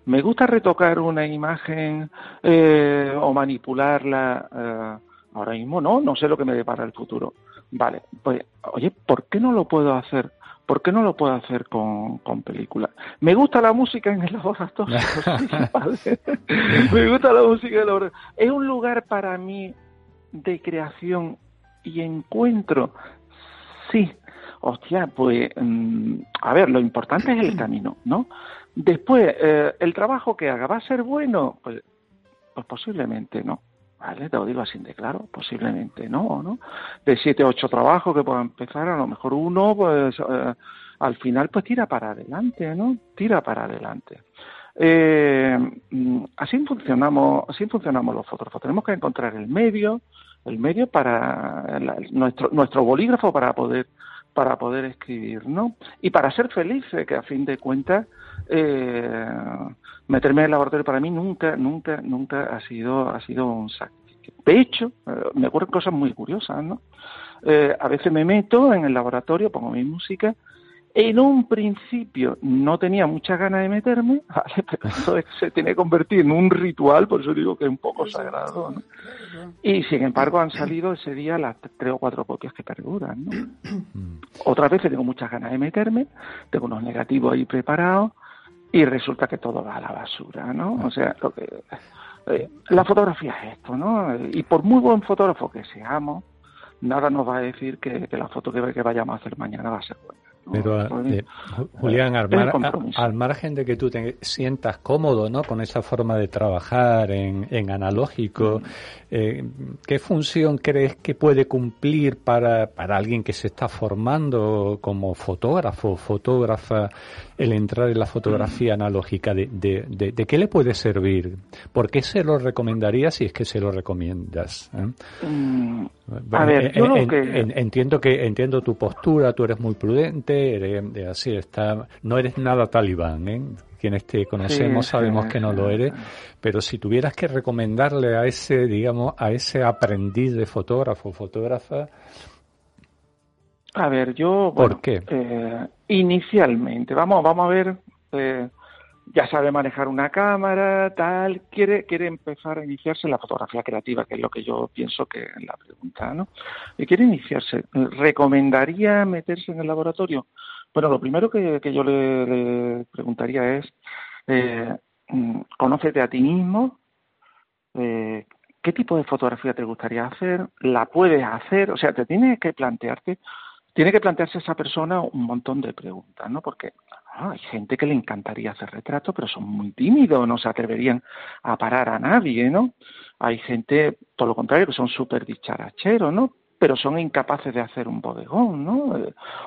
¿Me gusta retocar una imagen eh, o manipularla? Eh, ahora mismo no, no sé lo que me depara el futuro. Vale, pues, oye, ¿por qué no lo puedo hacer? ¿Por qué no lo puedo hacer con, con película? Me gusta la música en el [LAUGHS] laboratorio. [LAUGHS] me gusta la música en el laboratorio. Es un lugar para mí de creación y encuentro, sí, hostia, pues, mm, a ver, lo importante es el [CLEARS THROAT] camino, ¿no? Después, eh, el trabajo que haga, ¿va a ser bueno? Pues, pues posiblemente no. ¿Vale? Te lo digo así de claro, posiblemente no, ¿no? De siete o ocho trabajos que puedan empezar, a lo mejor uno, pues, eh, al final, pues tira para adelante, ¿no? Tira para adelante. Eh, mm, así funcionamos, así funcionamos los fotógrafos. Tenemos que encontrar el medio, el medio para nuestro nuestro bolígrafo para poder para poder escribir, ¿no? Y para ser feliz, que a fin de cuentas eh, meterme en el laboratorio para mí nunca nunca nunca ha sido ha sido un sacrificio. De hecho, eh, me ocurren cosas muy curiosas, ¿no? Eh, a veces me meto en el laboratorio, pongo mi música en un principio no tenía muchas ganas de meterme, [LAUGHS] pero [LAUGHS] se tiene que convertir en un ritual, por eso digo que es un poco sagrado. Y sin embargo han salido ese día las tres o cuatro copias que perduran. ¿no? Mm. Otras veces tengo muchas ganas de meterme, tengo unos negativos ahí preparados y resulta que todo va a la basura, ¿no? O sea, lo que, eh, la fotografía es esto, ¿no? Y por muy buen fotógrafo que seamos, nada nos va a decir que, que la foto que, que vayamos a hacer mañana va a ser buena. Pero, eh, Julián, al, margen de que tú te sientas cómodo ¿no? con esa forma de trabajar en, en analógico, eh, ¿qué función crees que puede cumplir para, para alguien que se está formando como fotógrafo, fotógrafa, el entrar en la fotografía analógica? ¿De, de, de, qué le puede servir? ¿Por qué se lo recomendaría si es que se lo recomiendas? ¿eh? Mm, a ver, yo entiendo que entiendo tu postura, tú eres muy prudente, eres, así está, no eres nada talibán, ¿eh? quienes te conocemos sabemos que no lo eres, pero si tuvieras que recomendarle a ese, digamos, a ese aprendiz de fotógrafo, fotógrafa, a ver, yo, ¿por qué? Eh, inicialmente, vamos, vamos a ver. Eh, ya sabe manejar una cámara, tal, quiere, quiere empezar a iniciarse en la fotografía creativa, que es lo que yo pienso que es la pregunta, ¿no? Y quiere iniciarse. ¿Recomendaría meterse en el laboratorio? Bueno, lo primero que, yo le, preguntaría es, eh, mm, conócete a ti mismo, eh, ¿qué tipo de fotografía te gustaría hacer? ¿La puedes hacer? O sea, te tiene que plantearte, tiene que plantearse esa persona un montón de preguntas, ¿no? Porque hay gente que le encantaría hacer retratos, pero son muy tímidos, no se atreverían a parar a nadie, ¿no? Hay gente, por lo contrario, que son súper dicharacheros, ¿no? Pero son incapaces de hacer un bodegón, ¿no?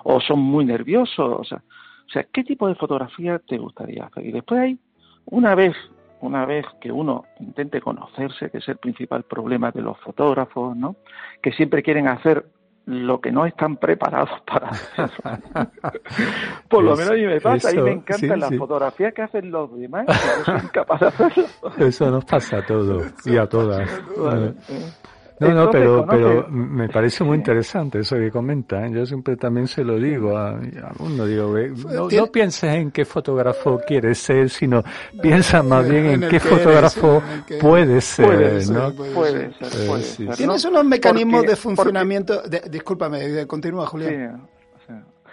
O son muy nerviosos, o sea, ¿qué tipo de fotografía te gustaría hacer? Y después hay, una vez, una vez que uno intente conocerse, que es el principal problema de los fotógrafos, ¿no? Que siempre quieren hacer lo que no están preparados [LAUGHS] para hacer. [LAUGHS] Por lo menos a mí me pasa, y me encantan las fotografías que hacen los demás, que no son capaces de hacerlo. Eso nos pasa a todos y a [LAUGHS] todas. No, no, pero, pero me parece muy interesante eso que comenta. ¿eh? Yo siempre también se lo digo a, uno, digo, no, pienses en qué fotógrafo quieres ser, sino piensa más bien en, qué fotógrafo puede ser, ¿no? Puede ser, eh, Tienes unos mecanismos de funcionamiento, de, discúlpame, continúa Julián.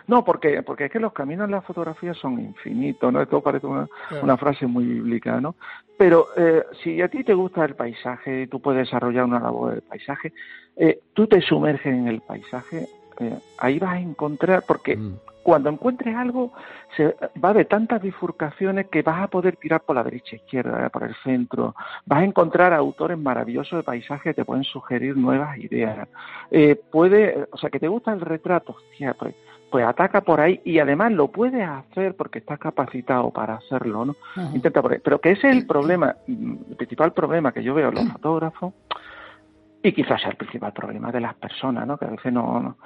No, porque, porque es que los caminos en la fotografía son infinitos, ¿no? Esto parece una, una frase muy bíblica, ¿no? Pero eh, si a ti te gusta el paisaje, tú puedes desarrollar una labor del paisaje, eh, tú te sumerges en el paisaje, eh, ahí vas a encontrar, porque mm. cuando encuentres algo, se, va a haber tantas bifurcaciones que vas a poder tirar por la derecha, izquierda, por el centro, vas a encontrar autores maravillosos de paisaje que te pueden sugerir nuevas ideas. puede, o sea, que te gusta el retrato, pues, pues ataca por ahí y además lo puedes hacer porque estás capacitado para hacerlo, ¿no? Intenta por ahí. Pero que ese es el problema, el principal problema que yo veo en los fotógrafos y quizás sea el principal problema de las personas, ¿no? Que a veces no,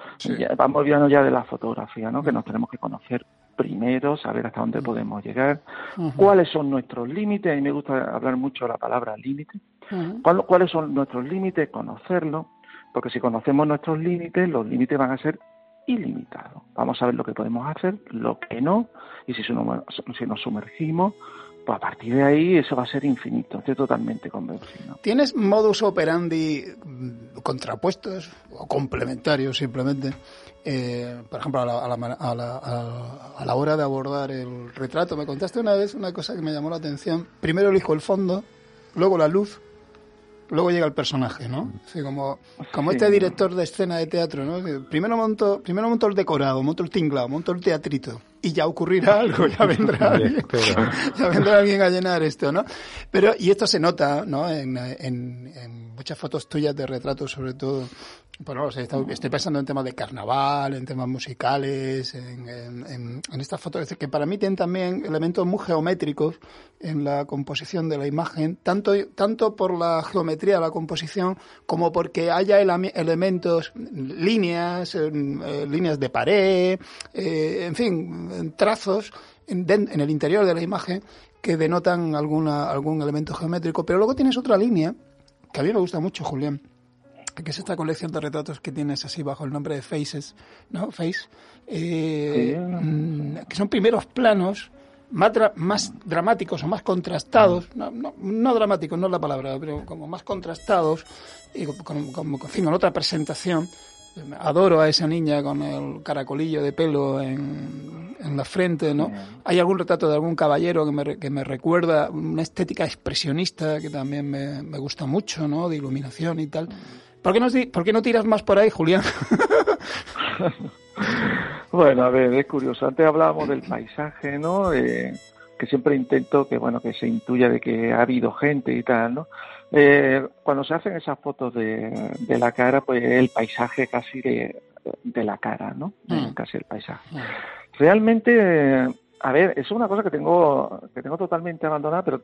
vamos olvidando ya de la fotografía, ¿no? Que nos tenemos que conocer primero, saber hasta dónde podemos llegar, cuáles son nuestros límites, a mí me gusta hablar mucho la palabra límite, cuáles son nuestros límites, conocerlos, porque si conocemos nuestros límites, los límites van a ser ilimitado. Vamos a ver lo que podemos hacer, lo que no, y si, si nos sumergimos, pues a partir de ahí eso va a ser infinito, estoy totalmente convencido. ¿Tienes modus operandi mm, contrapuestos o complementarios simplemente? Eh, por ejemplo, a la, a, la, a la, hora de abordar el retrato, me contaste una vez una cosa que me llamó la atención. Primero elijo el fondo, luego la luz, luego llega el personaje, ¿no? Sí, como, como este director de escena de teatro, ¿no? Primero monto, primero monto el decorado, monto el tinglado, monto el teatrito y ya ocurrirá [LAUGHS] algo, ya vendrá [LAUGHS] alguien, [LAUGHS] ya vendrá alguien a llenar esto, ¿no? Pero, y esto se nota, ¿no? En, en, en muchas fotos tuyas de retratos, sobre todo, bueno, estoy, pensando en temas de carnaval, en temas musicales, en, en, en, estas fotos que para mí tienen también elementos muy geométricos en la composición de la imagen, tanto, tanto por la geometría de la composición como porque haya elementos, líneas, eh, líneas de pared, eh, en fin, trazos en, en el interior de la imagen que denotan alguna, algún elemento geométrico. Pero luego tienes otra línea que a mí me gusta mucho, Julián que es esta colección de retratos que tienes así bajo el nombre de Faces, ¿no? Face, eh, mm, que son primeros planos más, más dramáticos o más contrastados, no, no, no, dramáticos, no es la palabra, pero como más contrastados, y como, como, en otra presentación. Adoro a esa niña con el caracolillo de pelo en, en la frente, ¿no? Hay algún retrato de algún caballero que me, que me recuerda una estética expresionista que también me, me gusta mucho, ¿no? De iluminación y tal. ¿Por qué, no, ¿Por qué no tiras más por ahí, Julián? [LAUGHS] bueno, a ver, es curioso. Antes hablábamos del paisaje, ¿no? Eh, que siempre intento que, bueno, que se intuya de que ha habido gente y tal, ¿no? Eh, cuando se hacen esas fotos de, de, la cara, pues el paisaje casi de, de la cara, ¿no? Mm. Casi el paisaje. Mm. Realmente a ver, es una cosa que tengo, que tengo totalmente abandonada, pero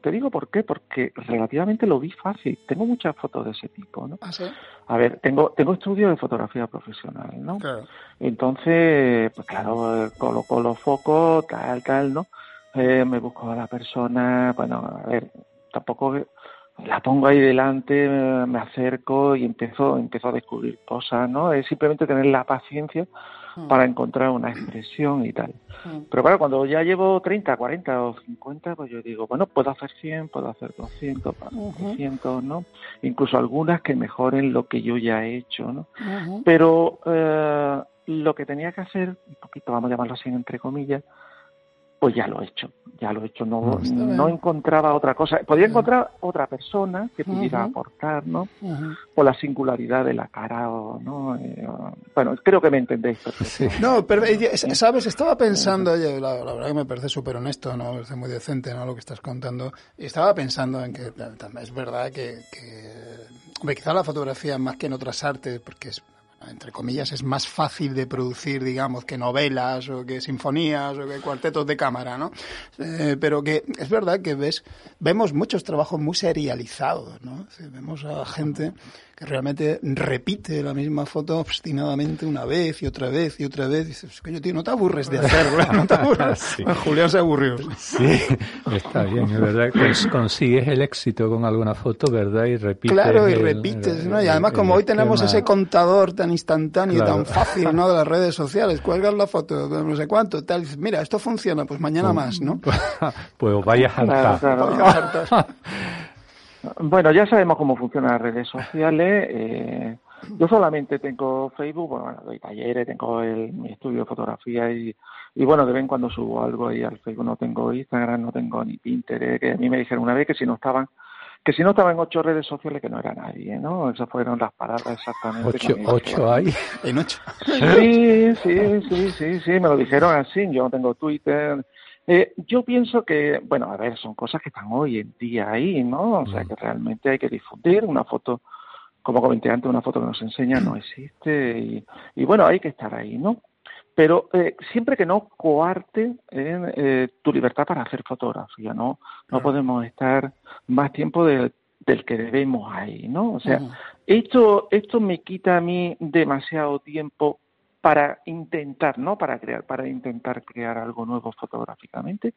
te digo por qué, porque relativamente lo vi fácil. Tengo muchas fotos de ese tipo, ¿no? ¿Ah, sí? A ver, tengo, tengo estudios de fotografía profesional, ¿no? Claro. Entonces, pues claro, coloco los focos, tal, tal, ¿no? Eh, me busco a la persona, bueno, a ver, tampoco la pongo ahí delante, me acerco y empiezo, empiezo a descubrir cosas, ¿no? Es simplemente tener la paciencia mm. para encontrar una expresión y tal. Mm. Pero claro, cuando ya llevo 30, 40 o 50, pues yo digo, bueno, puedo hacer 100, puedo hacer 200, 300, ¿no? Incluso algunas que mejoren lo que yo ya he hecho, ¿no? Pero eh, lo que tenía que hacer, un poquito, vamos a llamarlo así entre comillas, pues ya lo he hecho, ya lo he hecho, no, no, encontraba otra cosa. Podía encontrar otra persona que pudiera aportar, ¿no? Por la singularidad de la cara o, ¿no? Eh, bueno, creo que me entendéis. No, pero, eh, sabes, estaba pensando, la, verdad que me parece súper honesto, ¿no? Me parece muy decente, ¿no? Lo que estás contando. Y estaba pensando en que también es verdad que, que quizá la fotografía más que en otras artes, porque es entre comillas, es más fácil de producir, digamos, que novelas o que sinfonías o que cuartetos de cámara, ¿no? Eh, pero que es verdad que ves, vemos muchos trabajos muy serializados, ¿no? vemos a gente que realmente repite la misma foto obstinadamente una vez y otra vez y otra vez. Y dices, coño, tío, no te aburres de hacerlo, no te [LAUGHS] aburres. [LAUGHS] Julián se aburrió. Sí, está bien, es verdad. Consigues el éxito con alguna foto, ¿verdad? Y repites. Claro, y repites, ¿no? Y además, como hoy tenemos ese contador tan instantáneo, y tan fácil, ¿no? [LAUGHS] De las redes sociales, cuelgas la foto, no sé cuánto, tal, dices, mira, esto funciona, pues mañana más, ¿no? pues vaya a saltar. Bueno, ya sabemos cómo funcionan las redes sociales. Eh, yo solamente tengo Facebook, bueno, doy talleres, tengo el, mi estudio de fotografía y, y bueno, de vez en cuando subo algo ahí al Facebook. No tengo Instagram, no tengo ni Pinterest, que a mí me dijeron una vez que si no estaban que si no estaba en ocho redes sociales que no era nadie, ¿no? Esas fueron las palabras exactamente. ¿Ocho, ocho hay? ¿En ocho? Sí, sí, sí, sí, sí, me lo dijeron así. Yo no tengo Twitter, eh, yo pienso que, bueno, a ver, son cosas que están hoy en día ahí, ¿no? O sea, mm. que realmente hay que difundir una foto, como comenté antes, una foto que nos enseña no existe y, y bueno, hay que estar ahí, ¿no? Pero eh, siempre que no coarte eh, tu libertad para hacer fotografía, ¿no? No podemos estar más tiempo del que debemos ahí, ¿no? O sea, esto, esto me quita a mí demasiado tiempo para intentar, ¿no? Para crear, para intentar crear algo nuevo fotográficamente,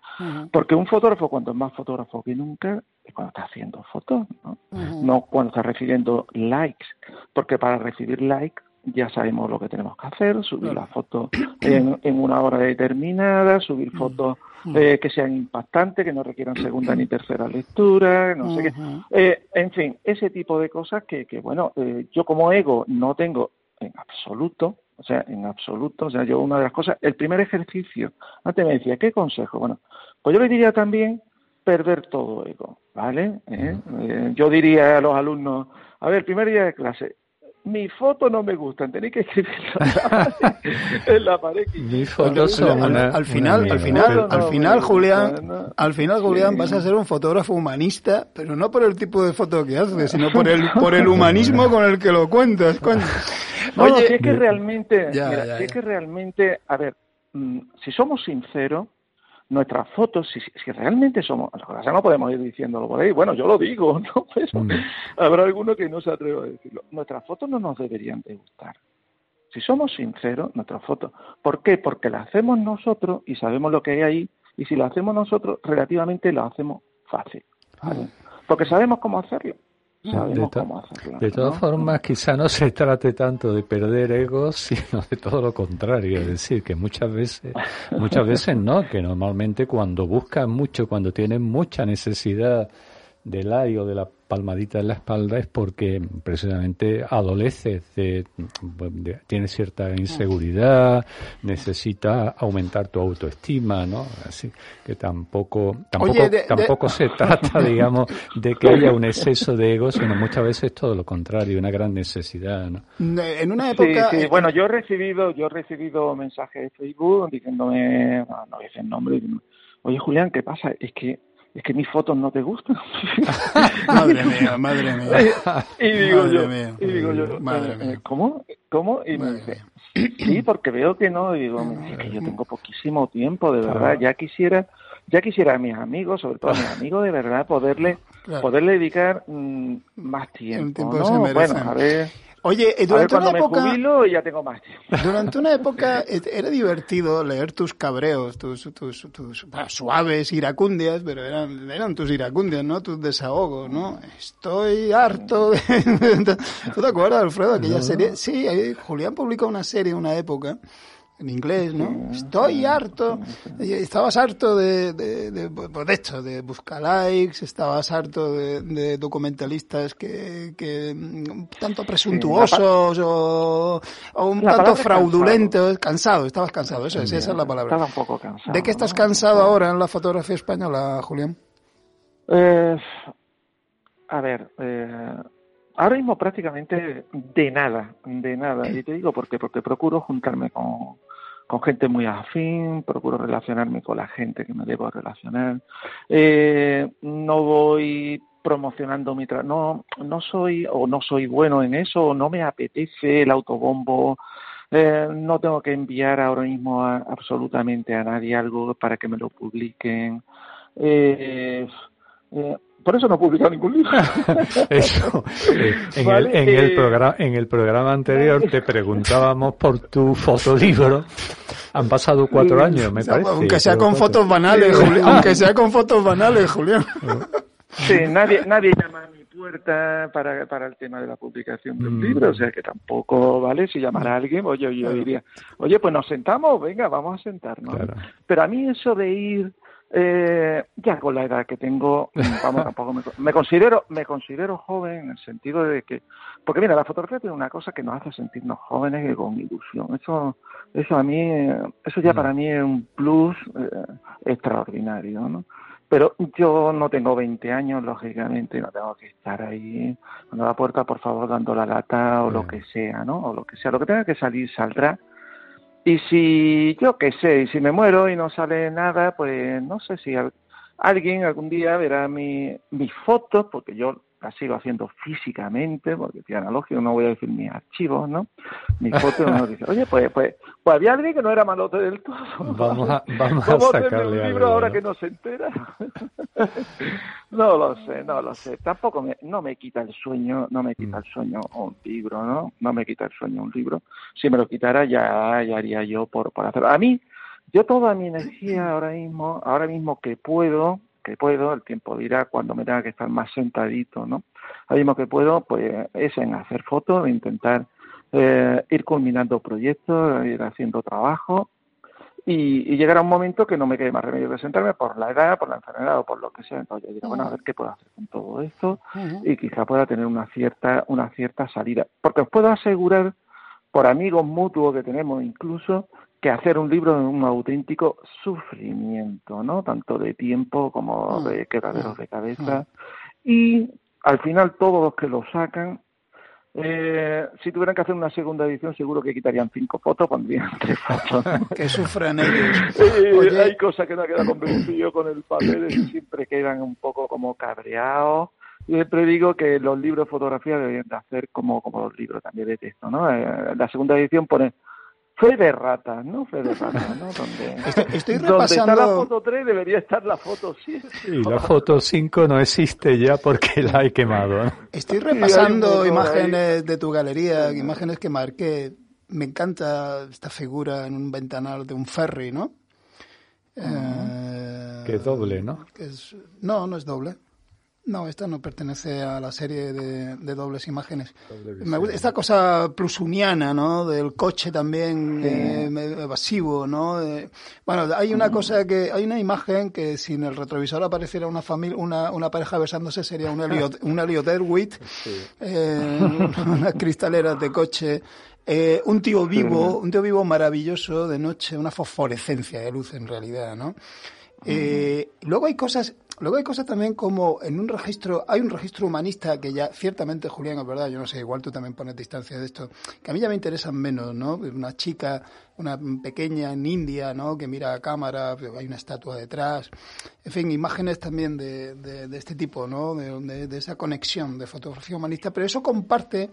porque un fotógrafo cuando es más fotógrafo que nunca es cuando está haciendo fotos, ¿no? No cuando está recibiendo likes, porque para recibir likes ya sabemos lo que tenemos que hacer, subir la foto en, una hora determinada, subir fotos eh, que sean impactantes, que no requieran segunda ni tercera lectura, no sé qué. Eh, en fin, ese tipo de cosas que, que bueno, eh, yo como ego no tengo en absoluto, o sea, en absoluto. O sea, yo una de las cosas, el primer ejercicio, antes me decía, ¿qué consejo? Bueno, pues yo le diría también perder todo ego, ¿vale? ¿Eh? Eh, yo diría a los alumnos, a ver, el primer día de clase, mi foto no me gustan, tenéis que escribirlo [LAUGHS] en la pared. Mis fotos son al, final, al final, al final, Julián, al final, Julián, vas a ser un fotógrafo humanista, pero no por el tipo de foto que haces, sino por el por el humanismo con el que lo cuentas. [LAUGHS] Oye, si es que realmente, mira, Si es que realmente, a ver, mm, si somos sinceros, nuestras fotos, si, si realmente somos, o no podemos ir diciéndolo por ahí, bueno, yo lo digo, [LAUGHS] ¿no? Mm. habrá alguno que no se atreva a decirlo. Nuestras fotos no nos deberían de gustar. Si somos sinceros, nuestras fotos. ¿Por qué? Porque las hacemos nosotros y sabemos lo que hay ahí, y si lo hacemos nosotros, relativamente lo hacemos fácil. ¿vale? Mm. Porque sabemos cómo hacerlo. De, todas formas, quizá no se trate tanto de perder egos, [LAUGHS] sino de todo lo contrario. Es decir, que muchas veces, muchas veces no, que normalmente cuando buscan mucho, cuando tienen mucha necesidad del like o de la palmadita en la espalda es porque precisamente adolece, de, tiene cierta inseguridad, necesita aumentar tu autoestima, ¿no? Así que tampoco tampoco tampoco se trata, [LAUGHS] digamos, de que haya un exceso de ego, sino muchas veces todo lo contrario, una gran necesidad, ¿no? En una época sí, bueno, yo he recibido yo he recibido mensajes de Facebook diciéndome, no, no voy a decir nombre, oye Julián, ¿qué pasa? Es que es que mis fotos no te gustan. [LAUGHS] madre mía, madre mía. Y, digo yo, y digo yo, madre eh, mía. ¿cómo? ¿Cómo? Y me dice, sí, porque veo que no, y digo, es que yo tengo poquísimo tiempo, de verdad, ya quisiera, ya quisiera a mis amigos, sobre todo a mis amigos, de verdad, poderle, poderle dedicar mm, más tiempo, ¿no? Bueno, a ver Oye, [LAUGHS] durante una época. Me ya tengo más Durante una época era divertido leer tus cabreos, tus, tus, tus suaves iracundias, pero eran, eran tus iracundias, ¿no? Tus desahogos, ¿no? Estoy harto. [LAUGHS] ¿Tú te acuerdas, Alfredo, aquella serie? Sí, Julián publicó una serie en una época en inglés, ¿no? Estoy harto. Estabas harto de, de, de, pues de hecho, de buscar likes, estabas harto de, documentalistas que, que mm, tanto presuntuosos o, un tanto fraudulentos, cansado. estabas cansado, eso es, esa es la palabra. Estaba un poco cansado. ¿De qué estás cansado ahora en la fotografía española, Julián? Eh, a ver, eh, ahora mismo prácticamente de nada, de nada. Y te digo por qué, porque procuro juntarme con, con gente muy afín, procuro relacionarme con la gente que me debo relacionar. Eh, no voy promocionando mi trabajo, no, no soy o no soy bueno en eso, no me apetece el autobombo, eh, no tengo que enviar ahora mismo absolutamente a nadie algo para que me lo publiquen. Eh, eh, por eso no he publicado ningún libro. [LAUGHS] eso. Eh, en, el, en, el programa, en el programa anterior te preguntábamos por tu fotolibro. Han pasado cuatro años, me parece. Aunque sea con fotos banales, Julián. Aunque sea con fotos banales, Julián. Sí, nadie, nadie llama a mi puerta para, para el tema de la publicación del mm. libro, o sea que tampoco, ¿vale? Si llamara a alguien, oye, yo diría, oye, pues nos sentamos, venga, vamos a sentarnos. Pero a mí eso de ir eh, ya con la edad que tengo, vamos, [LAUGHS] tampoco me, considero me considero joven en el sentido de que, porque mira, la fotografía tiene una cosa que nos hace sentirnos jóvenes y con ilusión. Eso, eso a mí, eso ya para mí es un plus eh, extraordinario, ¿no? Pero yo no tengo 20 años, lógicamente, no tengo que estar ahí cuando la puerta, por favor, dando la lata o lo que sea, ¿no? O lo que sea, lo que tenga que salir saldrá y si yo qué sé, y si me muero y no sale nada, pues no sé si alguien algún día verá mi, mis fotos, porque yo la sigo haciendo físicamente, porque es analógico, no voy a decir mis archivos, ¿no? Mis fotos uno dice, oye, pues, pues, pues había alguien que no era malote del todo. Vamos a, [LAUGHS] vamos a sacarle un libro ahora que no se entera. [LAUGHS] no lo sé, no lo sé. Tampoco me, no me quita el sueño, no me quita el mm. sueño un libro, ¿no? No me quita el sueño un libro. Si me lo quitara ya, ya haría yo por, por hacerlo. A mí, yo toda mi energía ahora mismo, ahora mismo que puedo, que puedo, el tiempo dirá cuando me tenga que estar más sentadito, ¿no? Lo mismo que puedo, pues es en hacer fotos, intentar eh, ir culminando proyectos, ir haciendo trabajo y, llegar a un momento que no me quede más remedio que sentarme por la edad, por la enfermedad o por lo que sea. Entonces yo digo, bueno, a ver qué puedo hacer con todo esto y quizá pueda tener una cierta, una cierta salida. Porque os puedo asegurar, por amigos mutuos que tenemos incluso, que hacer un libro es un auténtico sufrimiento, ¿no? Tanto de tiempo como mm. de quedaderos de cabeza. Mm. Y al final todos los que lo sacan, eh, si tuvieran que hacer una segunda edición, seguro que quitarían cinco fotos, pondrían [LAUGHS] tres fotos. [LAUGHS] que sufran ellos. Eh, hay cosas que no queda convencido con el papel, y [CLEARS THROAT] siempre quedan un poco como cabreados. Yo siempre digo que los libros de fotografía deberían de hacer como, como los libros también de texto, ¿no? Eh, la segunda edición pone Fe de rata, ¿no? Fe de rata, ¿no? [LAUGHS] Donde, estoy, repasando... Donde está la foto 3 debería estar la foto 7. Sí, la foto 5 no existe ya porque la he quemado. Estoy repasando imágenes de tu galería, imágenes que marqué. Me encanta esta figura en un ventanal de un ferry, ¿no? Eh, que es doble, ¿no? no, no es doble. No, esta no pertenece a la serie de, dobles imágenes. esta cosa plusuniana, ¿no? Del coche también eh, evasivo, ¿no? bueno, hay una cosa que hay una imagen que si en el retrovisor apareciera una familia, una, una pareja besándose sería una Elliot, [LAUGHS] una Elliot Erwitt, eh, [LAUGHS] unas cristaleras de coche. Eh, un tío vivo, un tío vivo maravilloso de noche, una fosforescencia de luz en realidad, ¿no? Eh, luego hay cosas, luego hay cosas también como en un registro, hay un registro humanista que ya ciertamente, Julián, es verdad, yo no sé, igual tú también pones distancia de esto, que a mí ya me interesan menos, ¿no? Una chica, una pequeña en India, ¿no? Que mira a cámara, hay una estatua detrás, en fin, imágenes también de, de, este tipo, ¿no? De, de esa conexión de fotografía humanista, pero eso comparte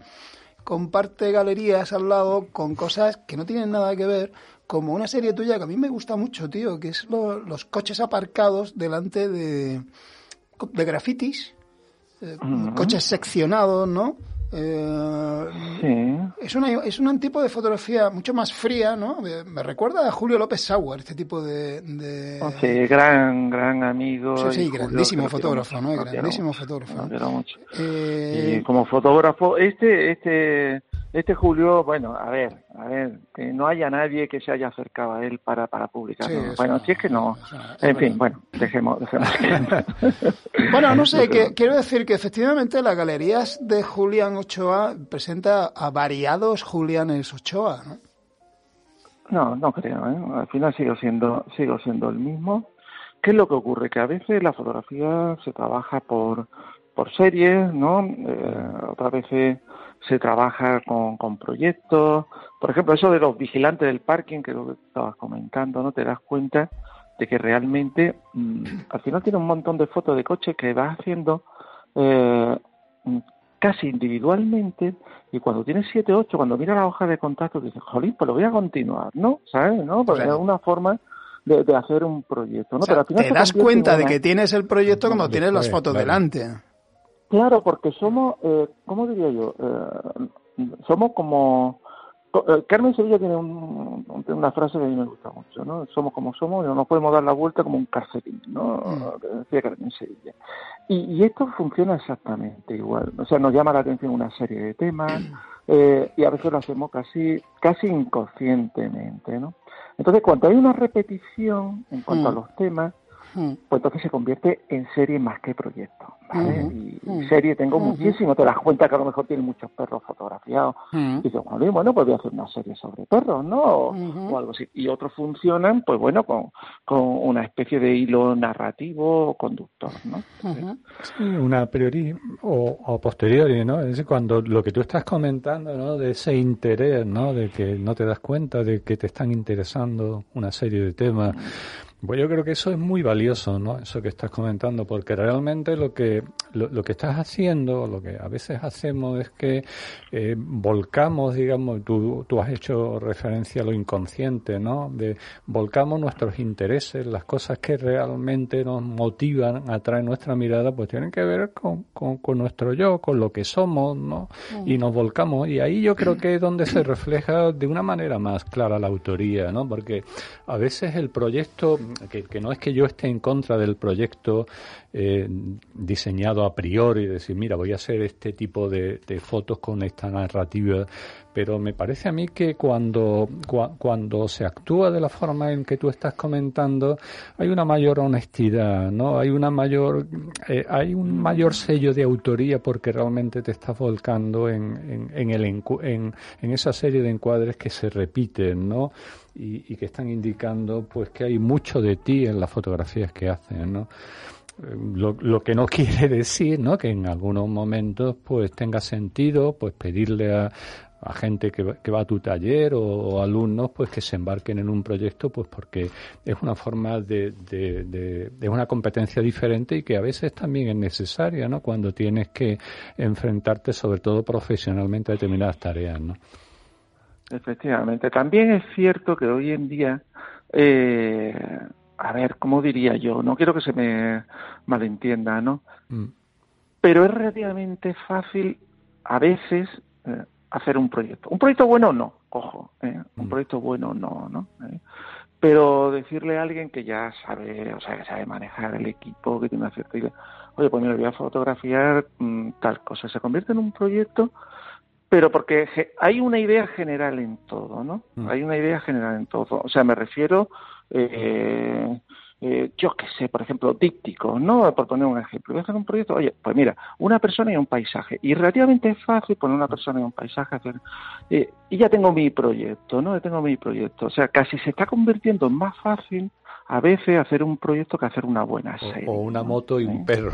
comparte galerías al lado con cosas que no tienen nada que ver como una serie tuya que a mí me gusta mucho, tío, que es los coches aparcados delante de, de grafitis, eh, coches seccionados, ¿no? Eh, sí. es, una, es un tipo de fotografía mucho más fría, ¿no? Me, recuerda a Julio López Sauer, este tipo de... Oh, sí, gran, gran amigo. Sí, sí grandísimo fotógrafo, ¿no? Grandísimo fotógrafo. Mucho. Eh, y como fotógrafo, este, este Este Julio, bueno, a ver, a ver, que no haya nadie que se haya acercado a él para, para publicarlo. bueno, si es que no. en fin, bueno, dejemos. dejemos. [LAUGHS] bueno, no sé, que, [LAUGHS] quiero decir que efectivamente las galerías de Julián Ochoa presenta a variados Julianes Ochoa, ¿no? No, no creo, ¿eh? Al final sigo siendo, sigo siendo el mismo. ¿Qué es lo que ocurre? Que a veces la fotografía se trabaja por, por series, ¿no? Eh, otras veces se trabaja con, con proyectos. Por ejemplo, eso de los vigilantes del parking, que lo que estabas comentando, ¿no? Te das cuenta de que realmente mm, al final tiene un montón de fotos de coches que vas haciendo eh, casi individualmente y cuando tienes siete, ocho, cuando miras la hoja de contacto dices, jolín, pues lo voy a continuar, ¿no? ¿Sabes? ¿No? Porque es una forma de, hacer un proyecto, ¿no? Pero al final te das cuenta de que tienes el proyecto cuando tienes las fotos delante. Claro, porque somos, eh, ¿cómo diría yo? Eh, somos como... Eh, Carmen Sevilla tiene una frase que a mí me gusta mucho, ¿no? Somos como somos y no nos podemos dar la vuelta como un carcerín, ¿no? Mm. Decía Carmen Sevilla. Y, y, esto funciona exactamente igual. O sea, nos llama la atención una serie de temas eh, y a veces lo hacemos casi, casi inconscientemente, ¿no? Entonces, cuando hay una repetición en cuanto a mm. los temas, pues entonces se convierte en serie más que proyecto. ¿vale? Y, serie tengo muchísimo, te das cuenta que a lo mejor tiene muchos perros fotografiados. Y dices, bueno, pues voy a hacer una serie sobre perros, ¿no? O, algo así. Y otros funcionan, pues bueno, con, con una especie de hilo narrativo o conductor, ¿no? Sí, una priori o, o posteriori, ¿no? Es decir, cuando lo que tú estás comentando, ¿no? De ese interés, ¿no? De que no te das cuenta de que te están interesando una serie de temas. Pues yo creo que eso es muy valioso, ¿no? Eso que estás comentando, porque realmente lo que lo, que estás haciendo, lo que a veces hacemos es que eh, volcamos, digamos, tú, tú has hecho referencia a lo inconsciente, ¿no? De volcamos nuestros intereses, las cosas que realmente nos motivan, atraen nuestra mirada, pues tienen que ver con, con, nuestro yo, con lo que somos, ¿no? Y nos volcamos. Y ahí yo creo que es donde se refleja de una manera más clara la autoría, ¿no? Porque a veces el proyecto que, no es que yo esté en contra del proyecto eh, diseñado a priori, decir, mira, voy a hacer este tipo de, fotos con esta narrativa, pero me parece a mí que cuando, cuando se actúa de la forma en que tú estás comentando, hay una mayor honestidad, ¿no? Hay una mayor, eh, hay un mayor sello de autoría porque realmente te estás volcando en, en, el, en, en esa serie de encuadres que se repiten, ¿no? y, que están indicando pues que hay mucho de ti en las fotografías que hacen, ¿no? Eh, lo, lo, que no [LAUGHS] quiere decir, ¿no? Que en algunos momentos pues tenga sentido pues pedirle a, a gente que, que, va a tu taller o, alumnos pues que se embarquen en un proyecto pues porque es una forma de, de, de, de, una competencia diferente y que a veces también es necesaria ¿no? cuando tienes que enfrentarte sobre todo profesionalmente a determinadas tareas ¿no? Efectivamente. También es cierto que hoy en día, eh, a ver, ¿cómo diría yo? No quiero que se me malentienda, ¿no? Mm. Pero es relativamente fácil a veces eh, hacer un proyecto. Un proyecto bueno no, ojo, ¿eh? un mm. proyecto bueno no, ¿no? Pero decirle a alguien que ya sabe, o sea, que sabe manejar el equipo, que tiene una cierta idea, oye, pues mira, voy a fotografiar mm, tal cosa, se convierte en un proyecto pero porque hay una idea general en todo, ¿no? Mm. Hay una idea general en todo. O sea, me refiero, eh, eh, yo qué sé, por ejemplo, díptico, ¿no? Por poner un ejemplo. Voy a hacer un proyecto, oye, pues mira, una persona y un paisaje. Y relativamente es fácil poner una persona y un paisaje. Hacer, eh, y ya tengo mi proyecto, ¿no? Ya tengo mi proyecto. O sea, casi se está convirtiendo en más fácil a veces hacer un proyecto que hacer una buena serie. O, una moto y un perro.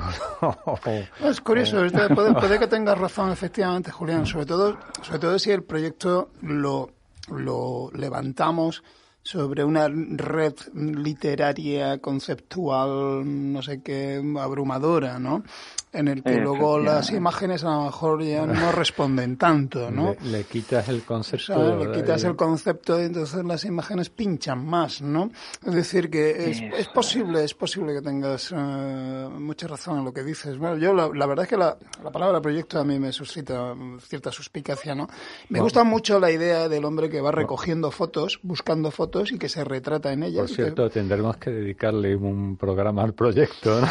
es curioso, puede, que [LAUGHS] tengas razón efectivamente, Julián, sobre todo, sobre todo si el proyecto lo, lo levantamos sobre una red literaria, conceptual, no sé qué, abrumadora, ¿no? En el que luego las imágenes a lo mejor ya no responden tanto, [LAUGHS] ¿no? Le, quitas el concepto. Le quitas el concepto y entonces las imágenes pinchan más, ¿no? Es decir, que es, es posible, es posible que tengas eh, mucha razón en lo que dices. Bueno, yo la, verdad es que la, la, palabra proyecto a mí me suscita cierta suspicacia, ¿no? Me gusta mucho la idea del hombre que va recogiendo fotos, buscando fotos, y que se retrata en ella. Por cierto, tendremos que dedicarle un programa al proyecto, ¿no?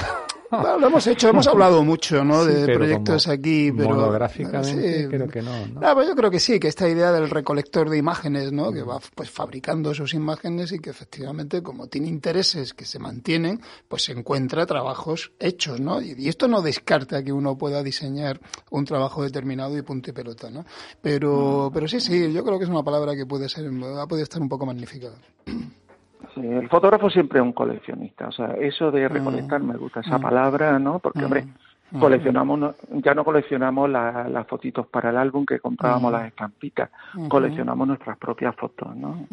[LAUGHS] lo hemos hecho, hemos hablado mucho, ¿no? de proyectos aquí, pero monográficamente creo que no. ¿no? Pues yo creo que sí, que esta idea del recolector de imágenes, ¿no? Que va pues fabricando sus imágenes y que efectivamente como tiene intereses que se mantienen, pues se encuentra trabajos hechos, ¿no? Y, esto no descarta que uno pueda diseñar un trabajo determinado y punto y pelota, ¿no? Pero, pero sí, sí, yo creo que es una palabra que puede ser, puede estar un poco magnificada. Sí, el fotógrafo siempre es un coleccionista, o sea, eso de mm. recolectar me gusta esa mm. palabra, ¿no? Porque, hombre, mm. coleccionamos, ya no coleccionamos las fotitos para el álbum que comprábamos las estampitas, coleccionamos nuestras propias fotos, ¿no?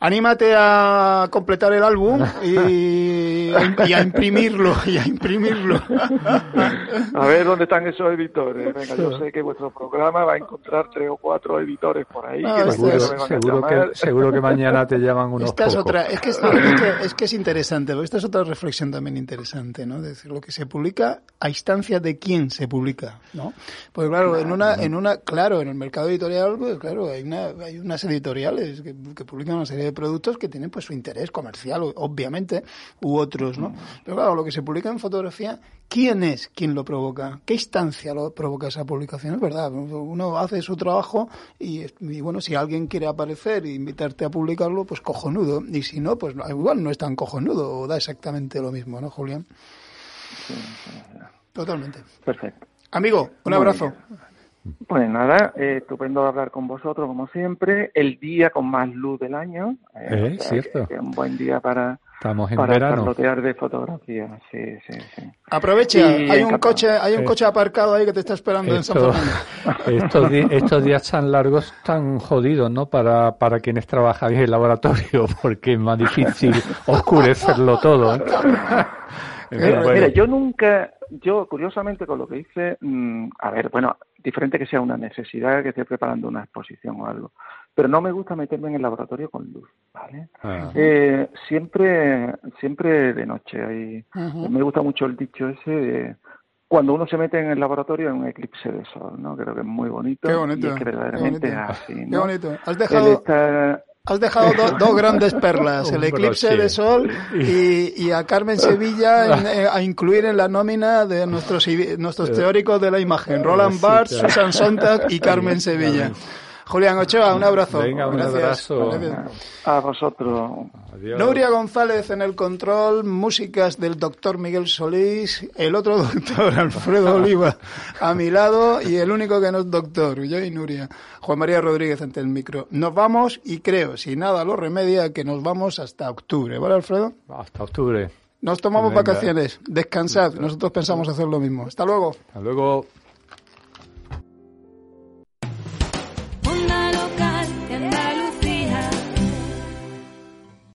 Anímate a completar el álbum y, a imprimirlo, y a imprimirlo. A ver dónde están esos editores. Venga, yo sé que vuestro programa va a encontrar tres o cuatro editores por ahí. Ah, seguro, que, seguro, que, mañana te llaman unos esta Es, otra, es, que es, que, es, que, es interesante, porque esta es otra reflexión también interesante, ¿no? decir, lo que se publica a instancia de quién se publica, ¿no? Pues claro, en una, en una, claro, en el mercado editorial, pues claro, hay una, hay unas editoriales que, que publican una serie de productos que tienen pues su interés comercial, obviamente, u otros, ¿no? Pero claro, lo que se publica en fotografía, ¿quién es quien lo provoca? ¿Qué instancia lo provoca esa publicación? Es verdad, uno hace su trabajo y, bueno, si alguien quiere aparecer e invitarte a publicarlo, pues cojonudo. Y si no, pues igual no es tan cojonudo o da exactamente lo mismo, ¿no, Julián? Totalmente. Perfecto. Amigo, un abrazo. Pues nada, eh, estupendo hablar con vosotros como siempre. El día con más luz del año. Eh, cierto. un buen día para, Estamos en para verano. de fotografía. Sí, sí, sí. Aprovecha, hay un coche, hay un coche aparcado ahí que te está esperando en San Fernando. [LAUGHS] Estos, estos días tan largos, tan jodidos, ¿no? Para, para quienes trabajan en el laboratorio, [LAUGHS] porque es más difícil oscurecerlo todo. ¿eh? Mira, yo nunca, yo curiosamente con lo que hice, mm, a ver, bueno, diferente que sea una necesidad, que esté preparando una exposición o algo, pero no me gusta meterme en el laboratorio con luz, ¿vale? Ah. Eh, siempre, siempre de noche. Ahí, Me gusta mucho el dicho ese de cuando uno se mete en el laboratorio en un eclipse de sol, ¿no? Creo que es muy bonito. Qué bonito. Y es que verdaderamente es así, ¿no? Qué bonito. Has dejado... Has dejado dos [LAUGHS] grandes perlas, el eclipse de sol y, a Carmen Sevilla [LAUGHS] eh, a incluir en la nómina de nuestros, nuestros teóricos de la imagen, Roland Barthes, Susan Sontag y [LAUGHS] Carmen Sevilla. Julián Ochoa, un abrazo. Venga, un abrazo. A vosotros. Nuria González en el control, músicas del doctor Miguel Solís, el otro [LAUGHS] doctor Alfredo Oliva a mi lado y el único que no es doctor, yo y Nuria, Juan María Rodríguez ante el micro. Nos vamos y creo, si nada lo remedia, que nos vamos hasta octubre, ¿vale Alfredo? Hasta octubre. Nos tomamos vacaciones, descansad, nosotros pensamos hacer lo mismo. Hasta luego. Hasta luego.